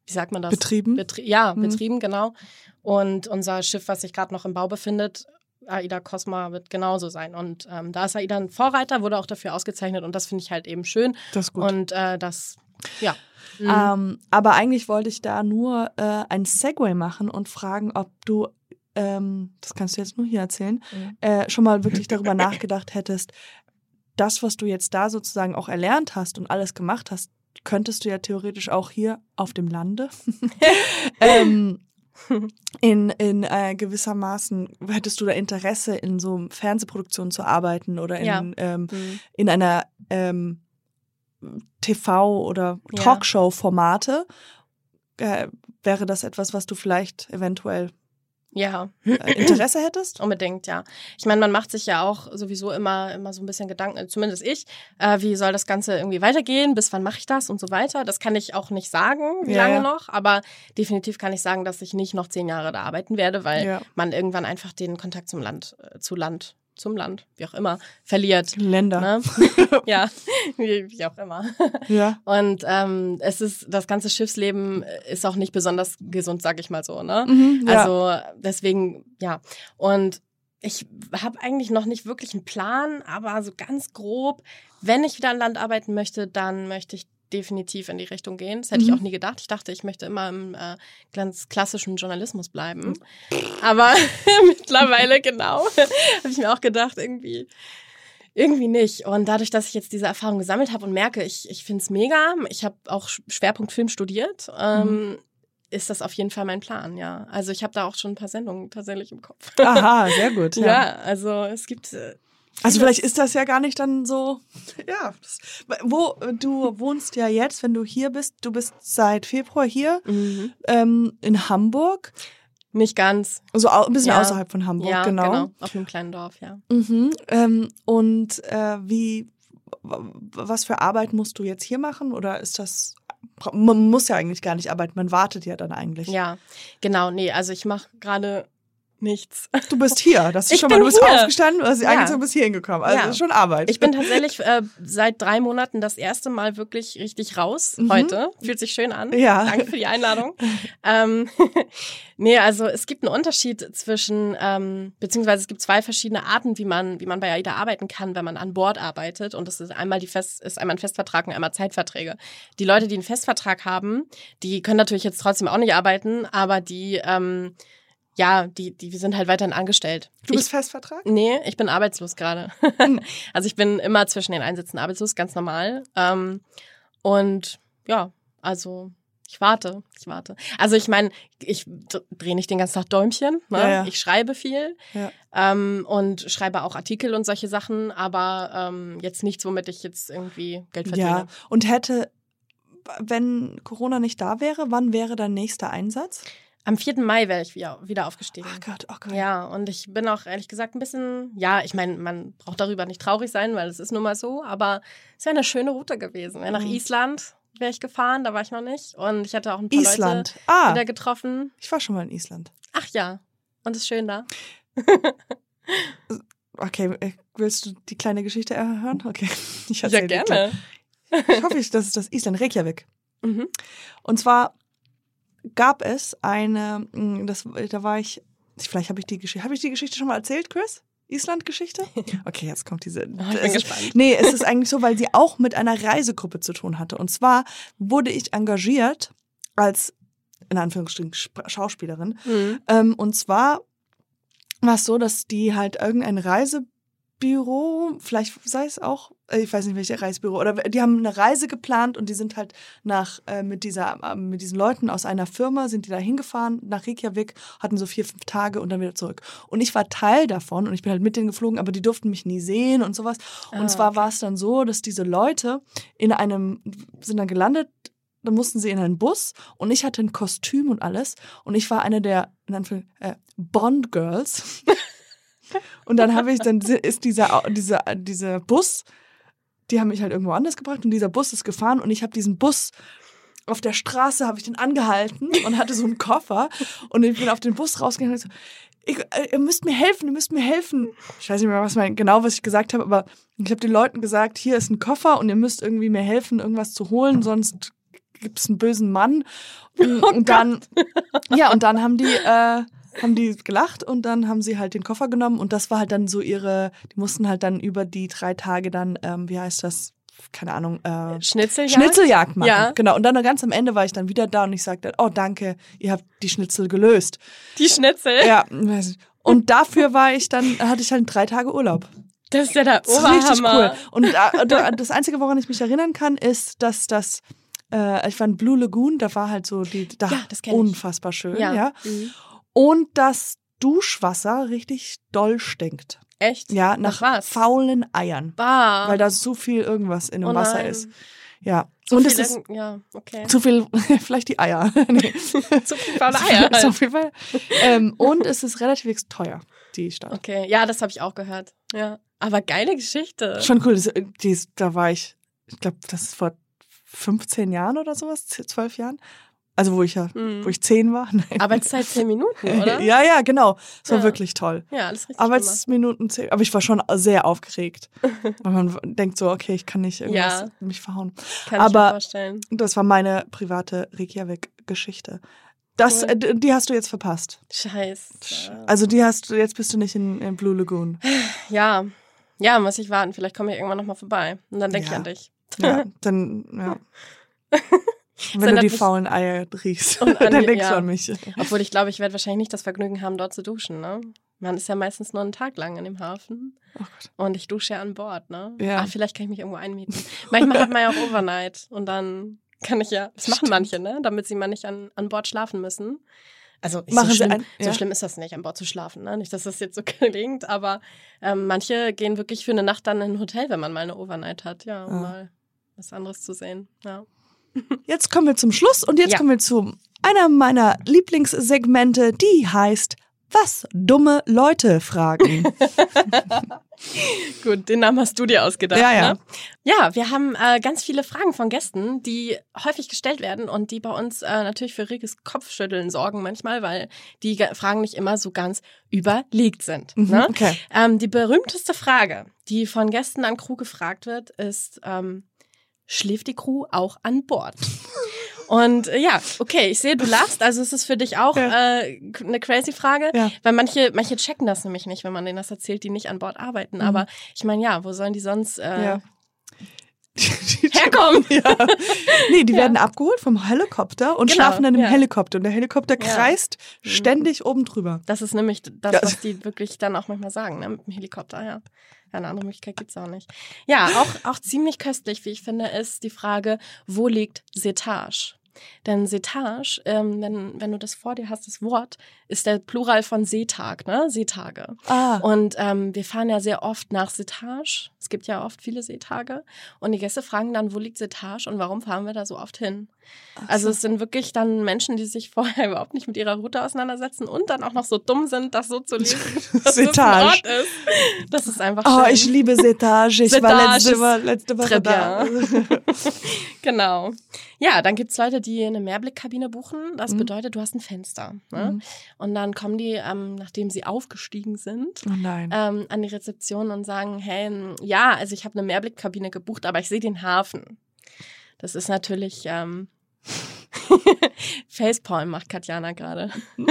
wie sagt man das? Betrieben? Betrie ja, Mhm. betrieben, genau. Und unser Schiff, was sich gerade noch im Bau befindet, AIDA Cosma wird genauso sein. Und ähm, da ist AIDA ein Vorreiter, wurde auch dafür ausgezeichnet und das finde ich halt eben schön. Das ist gut. Und äh, das, ja. Mhm. Ähm, aber eigentlich wollte ich da nur äh, ein Segway machen und fragen, ob du, ähm, das kannst du jetzt nur hier erzählen, Mhm. äh, schon mal wirklich darüber nachgedacht hättest, das, was du jetzt da sozusagen auch erlernt hast und alles gemacht hast, könntest du ja theoretisch auch hier auf dem Lande ähm, in, in äh, gewissermaßen, hättest du da Interesse, in so Fernsehproduktionen zu arbeiten oder in, Ja. ähm, Mhm. in einer ähm, TV- oder. Talkshow-Formate. Äh, wäre das etwas, was du vielleicht eventuell Ja. äh, Interesse hättest? Unbedingt, ja. Ich meine, man macht sich ja auch sowieso immer, immer so ein bisschen Gedanken, zumindest ich, äh, wie soll das Ganze irgendwie weitergehen, bis wann mache ich das und so weiter. Das kann ich auch nicht sagen, wie Ja, lange ja. noch, aber definitiv kann ich sagen, dass ich nicht noch zehn Jahre da arbeiten werde, weil Ja. man irgendwann einfach den Kontakt zum Land, äh, zu Land, zum Land, wie auch immer, verliert. Länder. Ne? ja, wie, wie auch immer. Ja. Und ähm, es ist, das ganze Schiffsleben ist auch nicht besonders gesund, sag ich mal so, ne? Mhm, ja. Also deswegen, ja. Und ich habe eigentlich noch nicht wirklich einen Plan, aber so ganz grob, wenn ich wieder an Land arbeiten möchte, dann möchte ich definitiv in die Richtung gehen. Das hätte ich Mhm. auch nie gedacht. Ich dachte, ich möchte immer im äh, ganz klassischen Journalismus bleiben. Mhm. Aber mittlerweile, genau, habe ich mir auch gedacht, irgendwie. Irgendwie nicht. Und dadurch, dass ich jetzt diese Erfahrung gesammelt habe und merke, ich, ich finde es mega, ich habe auch Sch- Schwerpunkt Film studiert, ähm, ist das auf jeden Fall mein Plan, ja. Also ich habe da auch schon ein paar Sendungen tatsächlich im Kopf. Aha, sehr gut. Ja, Ja. also es gibt. Also vielleicht ist das ja gar nicht dann so. Ja. Das, wo du wohnst ja jetzt, wenn du hier bist, du bist seit Februar hier mhm. ähm, in Hamburg, nicht ganz. also ein bisschen Ja. außerhalb von Hamburg, ja, genau. Auf einem kleinen Dorf, ja. Mhm. Ähm, und äh, wie, was für Arbeit musst du jetzt hier machen? Oder ist das, man muss ja eigentlich gar nicht arbeiten, man wartet ja dann eigentlich. Ja, genau. Nee, also ich mache gerade nichts. Du bist hier, das ist Ich schon mal, du bist hier. aufgestanden, dich Ja. angezogen, bist hier hingekommen. Also Ja. schon Arbeit. Ich bin tatsächlich äh, seit drei Monaten das erste Mal wirklich richtig raus Mhm. heute. Fühlt sich schön an. Ja. Danke für die Einladung. ähm, nee, also es gibt einen Unterschied zwischen, ähm, beziehungsweise es gibt zwei verschiedene Arten, wie man, wie man bei AIDA arbeiten kann, wenn man an Bord arbeitet. Und das ist einmal die Fest, ist einmal ein Festvertrag und einmal Zeitverträge. Die Leute, die einen Festvertrag haben, die können natürlich jetzt trotzdem auch nicht arbeiten, aber die, ähm, ja, die, die sind halt weiterhin angestellt. du bist Festvertrag? Nee, ich bin arbeitslos gerade. also ich bin immer zwischen den Einsätzen arbeitslos, ganz normal. Ähm, und ja, also ich warte, ich warte. Also ich meine, ich drehe nicht den ganzen Tag Däumchen. Ne? Ja, ja. Ich schreibe viel Ja. ähm, und schreibe auch Artikel und solche Sachen, aber ähm, jetzt nichts, womit ich jetzt irgendwie Geld verdiene. Ja. Und hätte, wenn Corona nicht da wäre, wann wäre dein nächster Einsatz? Am 4. Mai wäre ich wieder, aufgestiegen. Ach Gott, oh Gott. Ja, und ich bin auch ehrlich gesagt ein bisschen, ja, ich meine, man braucht darüber nicht traurig sein, weil es ist nun mal so, aber es wäre eine schöne Route gewesen. Nach Mhm. Island wäre ich gefahren, da war ich noch nicht. Und ich hatte auch ein paar Island. Leute Ah, wieder getroffen. ich war schon mal in Island. Ach ja, und ist schön da. Okay, äh, willst du die kleine Geschichte hören? Okay, ich gleich. gerne. Ich hoffe, das ist das Island Reykjavik. Mhm. Und zwar gab es eine, mh, das, da war ich, vielleicht habe ich die Geschichte, habe ich die Geschichte schon mal erzählt, Chris? Island-Geschichte? Okay, jetzt kommt diese. Oh, ich bin ist- gespannt. Nee, es ist eigentlich so, weil sie auch mit einer Reisegruppe zu tun hatte. Und zwar wurde ich engagiert als, in Anführungsstrichen, Sp- Schauspielerin. Mhm. Ähm, und zwar war es so, dass die halt irgendein Reisebüro, vielleicht sei es auch, ich weiß nicht welches Reisebüro, oder die haben eine Reise geplant und die sind halt nach äh, mit dieser äh, mit diesen Leuten aus einer Firma sind die da hingefahren nach Reykjavik, hatten so vier fünf Tage und dann wieder zurück. Und ich war Teil davon und ich bin halt mit denen geflogen, aber die durften mich nie sehen und sowas. Und Ah, zwar okay. war es dann so, dass diese Leute in einem sind dann gelandet dann mussten sie in einen Bus und ich hatte ein Kostüm und alles und ich war eine der in Anführung- äh, Bond Girls und dann habe ich dann ist dieser dieser dieser Bus die haben mich halt irgendwo anders gebracht und dieser Bus ist gefahren und ich habe diesen Bus auf der Straße habe ich den angehalten und hatte so einen Koffer und ich bin auf den Bus rausgegangen und so, ich, äh, ihr müsst mir helfen, ihr müsst mir helfen. Ich weiß nicht mehr, was mein, genau was ich gesagt habe, aber ich habe den Leuten gesagt, hier ist ein Koffer und ihr müsst irgendwie mir helfen, irgendwas zu holen, sonst gibt's einen bösen Mann. Und, und dann, ja, und dann haben die, äh, haben die gelacht und dann haben sie halt den Koffer genommen und das war halt dann so ihre, die mussten halt dann über die drei Tage dann, ähm, wie heißt das? Keine Ahnung, äh, Schnitzeljagd? Schnitzeljagd machen. Ja. Genau. Und dann ganz am Ende war ich dann wieder da und ich sagte, oh danke, ihr habt die Schnitzel gelöst. Die Schnitzel? Ja. Und dafür war ich dann, hatte ich halt drei Tage Urlaub. Das ist ja der Das ist richtig cool. Oberhammer. Und da- das Einzige, woran ich mich erinnern kann, ist, dass das, äh, ich war in Blue Lagoon, da war halt so die, da Ja, das unfassbar schön, ja. Ja. Mhm. Und das Duschwasser richtig doll stinkt. Echt? Ja, nach was? faulen Eiern. Bah. Weil da so viel irgendwas in dem Oh Wasser ist. Ja. Zu und viel es ist ja, okay. zu viel, vielleicht die Eier. nee. Zu viel faule Eier. Halt. jeden Fall. Ähm, und es ist relativ teuer, die Stadt. Okay, ja, das habe ich auch gehört. Ja, aber geile Geschichte. Schon cool. Das, die, ist- da war ich, ich glaube, das ist vor 15 Jahren oder sowas, 12 Jahren. Also wo ich ja, Mhm. wo ich 10 war. Nein. Arbeitszeit zehn Minuten, oder? ja, ja, genau. Es war Ja. wirklich toll. Ja, alles richtig Arbeitsminuten 10. Aber ich war schon sehr aufgeregt. Weil man denkt so, okay, ich kann nicht irgendwas Ja. mich verhauen. Kann ich mir aber- vorstellen. Das war meine private Reykjavik-Geschichte. Das, Cool. äh, die hast du jetzt verpasst. Scheiße. Also die hast du, jetzt bist du nicht in, in Blue Lagoon. Ja, ja, muss ich warten. Vielleicht komme ich irgendwann nochmal vorbei. Und dann denke ich Ja. an dich. Ja, dann, ja. Wenn du die faulen Eier riechst, Und an dann denkst du ja. an mich. Obwohl ich glaube, ich werde wahrscheinlich nicht das Vergnügen haben, dort zu duschen, ne? Man ist ja meistens nur einen Tag lang in dem Hafen. Oh. Und ich dusche ja an Bord, ne? Ja. Ah, vielleicht kann ich mich irgendwo einmieten. Manchmal hat man ja auch Overnight. Und dann kann ich ja, das machen Stimmt. manche, ne? Damit sie mal nicht an, an Bord schlafen müssen. Also Machen so, sie schlimm, ein- so ja. schlimm ist das nicht, an Bord zu schlafen. Ne? Nicht, dass das jetzt so klingt, aber ähm, manche gehen wirklich für eine Nacht dann in ein Hotel, wenn man mal eine Overnight hat, ja, um Ah. mal was anderes zu sehen. Ja. Jetzt kommen wir zum Schluss und jetzt Ja. kommen wir zu einer meiner Lieblingssegmente, die heißt Was dumme Leute fragen. Gut, den Namen hast du dir ausgedacht. Ja, ja. Ne? Ja, wir haben äh, ganz viele Fragen von Gästen, die häufig gestellt werden und die bei uns äh, natürlich für reges Kopfschütteln sorgen manchmal, weil die Ge- Fragen nicht immer so ganz überlegt sind. Mhm, Ne? okay. Ähm, die berühmteste Frage, die von Gästen an Crew gefragt wird, ist, ähm, schläft die Crew auch an Bord? Und äh, ja, okay, ich sehe, du lachst, also es ist für dich auch Ja. äh, eine crazy Frage, Ja. weil manche, manche checken das nämlich nicht, wenn man denen das erzählt, die nicht an Bord arbeiten. Mhm. Aber ich meine, ja, wo sollen die sonst äh, Ja. herkommen? Ja. Nee, die werden abgeholt vom Helikopter und Genau, schlafen dann im. Helikopter. Und der Helikopter kreist Mhm. ständig oben drüber. Das ist nämlich das, was die wirklich dann auch manchmal sagen, ne? mit dem Helikopter, ja. Ja, Eine andere Möglichkeit gibt's auch nicht. Ja, auch, auch ziemlich köstlich, wie ich finde, ist die Frage, wo liegt Setage? Denn Setage, ähm, wenn, wenn du das vor dir hast, das Wort, ist der Plural von Seetag, ne? Seetage. Ah. Und ähm, wir fahren ja sehr oft nach Setage. Es gibt ja oft viele Seetage. Und die Gäste fragen dann, wo liegt Setage und warum fahren wir da so oft hin? Also es sind wirklich dann Menschen, die sich vorher überhaupt nicht mit ihrer Route auseinandersetzen und dann auch noch so dumm sind, das so zu lesen, dass es ein Ort ist. Das ist einfach Oh, schön. ich liebe Setage. Ich war Setage letzte, ist Woche- letzte Woche da. genau. Ja, dann gibt's Leute, die eine Mehrblickkabine buchen. Das Mhm. bedeutet, du hast ein Fenster. Ne? Mhm. Und dann kommen die, ähm, nachdem sie aufgestiegen sind, Oh ähm, an die Rezeption und sagen, hey, ja, also ich habe eine Mehrblickkabine gebucht, aber ich sehe den Hafen. Das ist natürlich ähm, Facepalm macht Katjana gerade.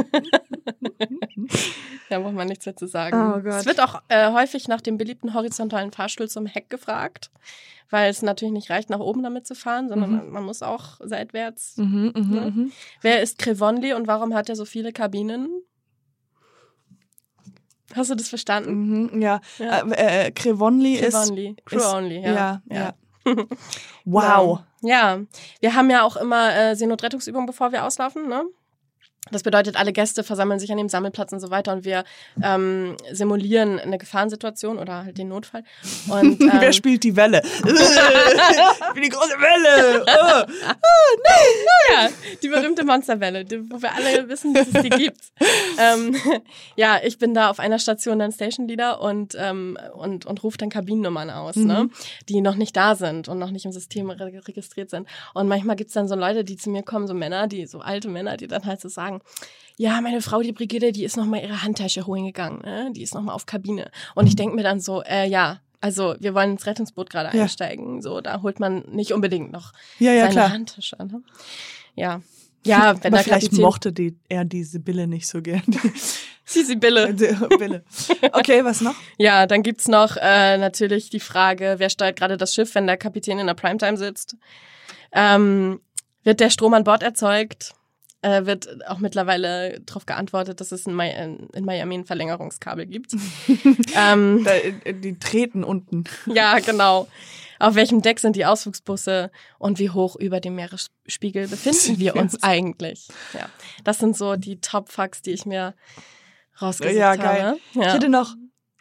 da braucht man nichts mehr zu sagen. Oh Gott. Es wird auch äh, häufig nach dem beliebten horizontalen Fahrstuhl zum Heck gefragt, weil es natürlich nicht reicht, nach oben damit zu fahren, sondern Mhm. man, man muss auch seitwärts. Mhm, mhm, Ja. mhm. Wer ist Crevonli und warum hat er so viele Kabinen? Hast du das verstanden? Mhm, ja. Ja. Äh, äh, Crevonli ist. Crevonli. Crew ist- only, Ja, ja. ja. Wow. Ja, wir haben ja auch immer äh, Seenotrettungsübungen, bevor wir auslaufen, ne? Das bedeutet, alle Gäste versammeln sich an dem Sammelplatz und so weiter und wir ähm, simulieren eine Gefahrensituation oder halt den Notfall. Und, ähm, Wer spielt die Welle? ich bin die große Welle. Oh. ja, die berühmte Monsterwelle, die, wo wir alle wissen, dass es die gibt. ähm, ja, ich bin da auf einer Station dann Station Leader und, ähm, und, und rufe dann Kabinennummern aus, ne? Mhm. die noch nicht da sind und noch nicht im System re registriert sind. Und manchmal gibt's dann so Leute, die zu mir kommen, so Männer, die so alte Männer, die dann halt so sagen, ja, meine Frau, die Brigitte, die ist noch mal ihre Handtasche holen gegangen, ne? die ist noch mal auf Kabine. Und ich denk mir dann so, äh, ja, also wir wollen ins Rettungsboot gerade Ja. einsteigen, so da holt man nicht unbedingt noch Ja, ja, seine klar. Handtasche. Ne? Ja. Ja, wenn Aber der vielleicht Kapitän... mochte die, er diese Bille nicht so gern. Sie, Sibylle. Die Bille. Okay, was noch? Ja, dann gibt's noch äh, natürlich die Frage, wer steuert gerade das Schiff, wenn der Kapitän in der Primetime sitzt? Ähm, wird der Strom an Bord erzeugt? Äh, wird auch mittlerweile darauf geantwortet, dass es in, Mi in Miami ein Verlängerungskabel gibt. ähm, Da, die treten unten. ja, genau. Auf welchem Deck sind die Ausflugsbusse und wie hoch über dem Meeresspiegel befinden wir uns eigentlich? Ja, das sind so die Top-Facts, die ich mir rausgesucht Ja, geil. habe. Ich Ja. hätte noch,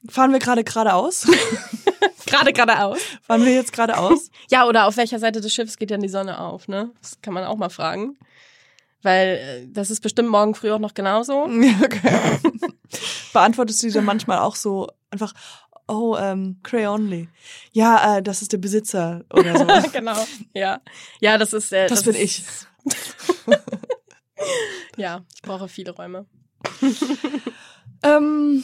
fahren wir gerade geradeaus? Gerade geradeaus. fahren wir jetzt geradeaus? Ja, oder auf welcher Seite des Schiffes geht denn die Sonne auf, ne? Das kann man auch mal fragen. Weil äh, das ist bestimmt morgen früh auch noch genauso. Okay. Beantwortest du dann manchmal auch so einfach, oh, ähm, Crayonly. Ja, äh, das ist der Besitzer oder so. genau. Ja. Ja, das ist äh, Das bin ist, ich. Ja, ich brauche viele Räume. Ähm,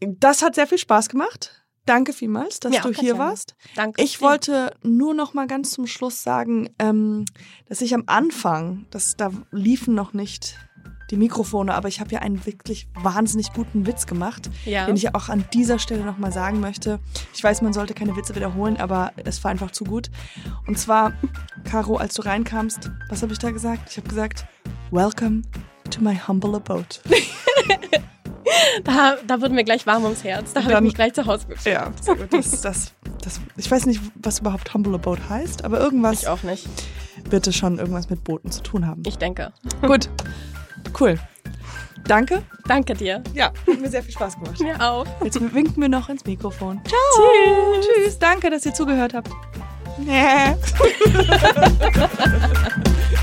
das hat sehr viel Spaß gemacht. Danke vielmals, dass Ja, du hier gerne. warst. Danke. Ich wollte nur noch mal ganz zum Schluss sagen, ähm, dass ich am Anfang, das, da liefen noch nicht die Mikrofone, aber ich habe ja einen wirklich wahnsinnig guten Witz gemacht, ja. den ich auch an dieser Stelle noch mal sagen möchte. Ich weiß, man sollte keine Witze wiederholen, aber es war einfach zu gut. Und zwar, Caro, als du reinkamst, was habe ich da gesagt? Ich habe gesagt, Welcome to my humble abode. da, da wurde mir gleich warm ums Herz. Da habe ich mich gleich zu Hause gefühlt. Ja. Das, das, das, ich weiß nicht, was überhaupt humble abode heißt, aber irgendwas Ich auch nicht. wird es schon irgendwas mit Booten zu tun haben. Ich denke. Gut, cool. Danke. Danke dir. Ja, hat mir sehr viel Spaß gemacht. Mir auch. Jetzt winken wir noch ins Mikrofon. Ciao. Tschüss. Tschüss. Danke, dass ihr zugehört habt. Nee.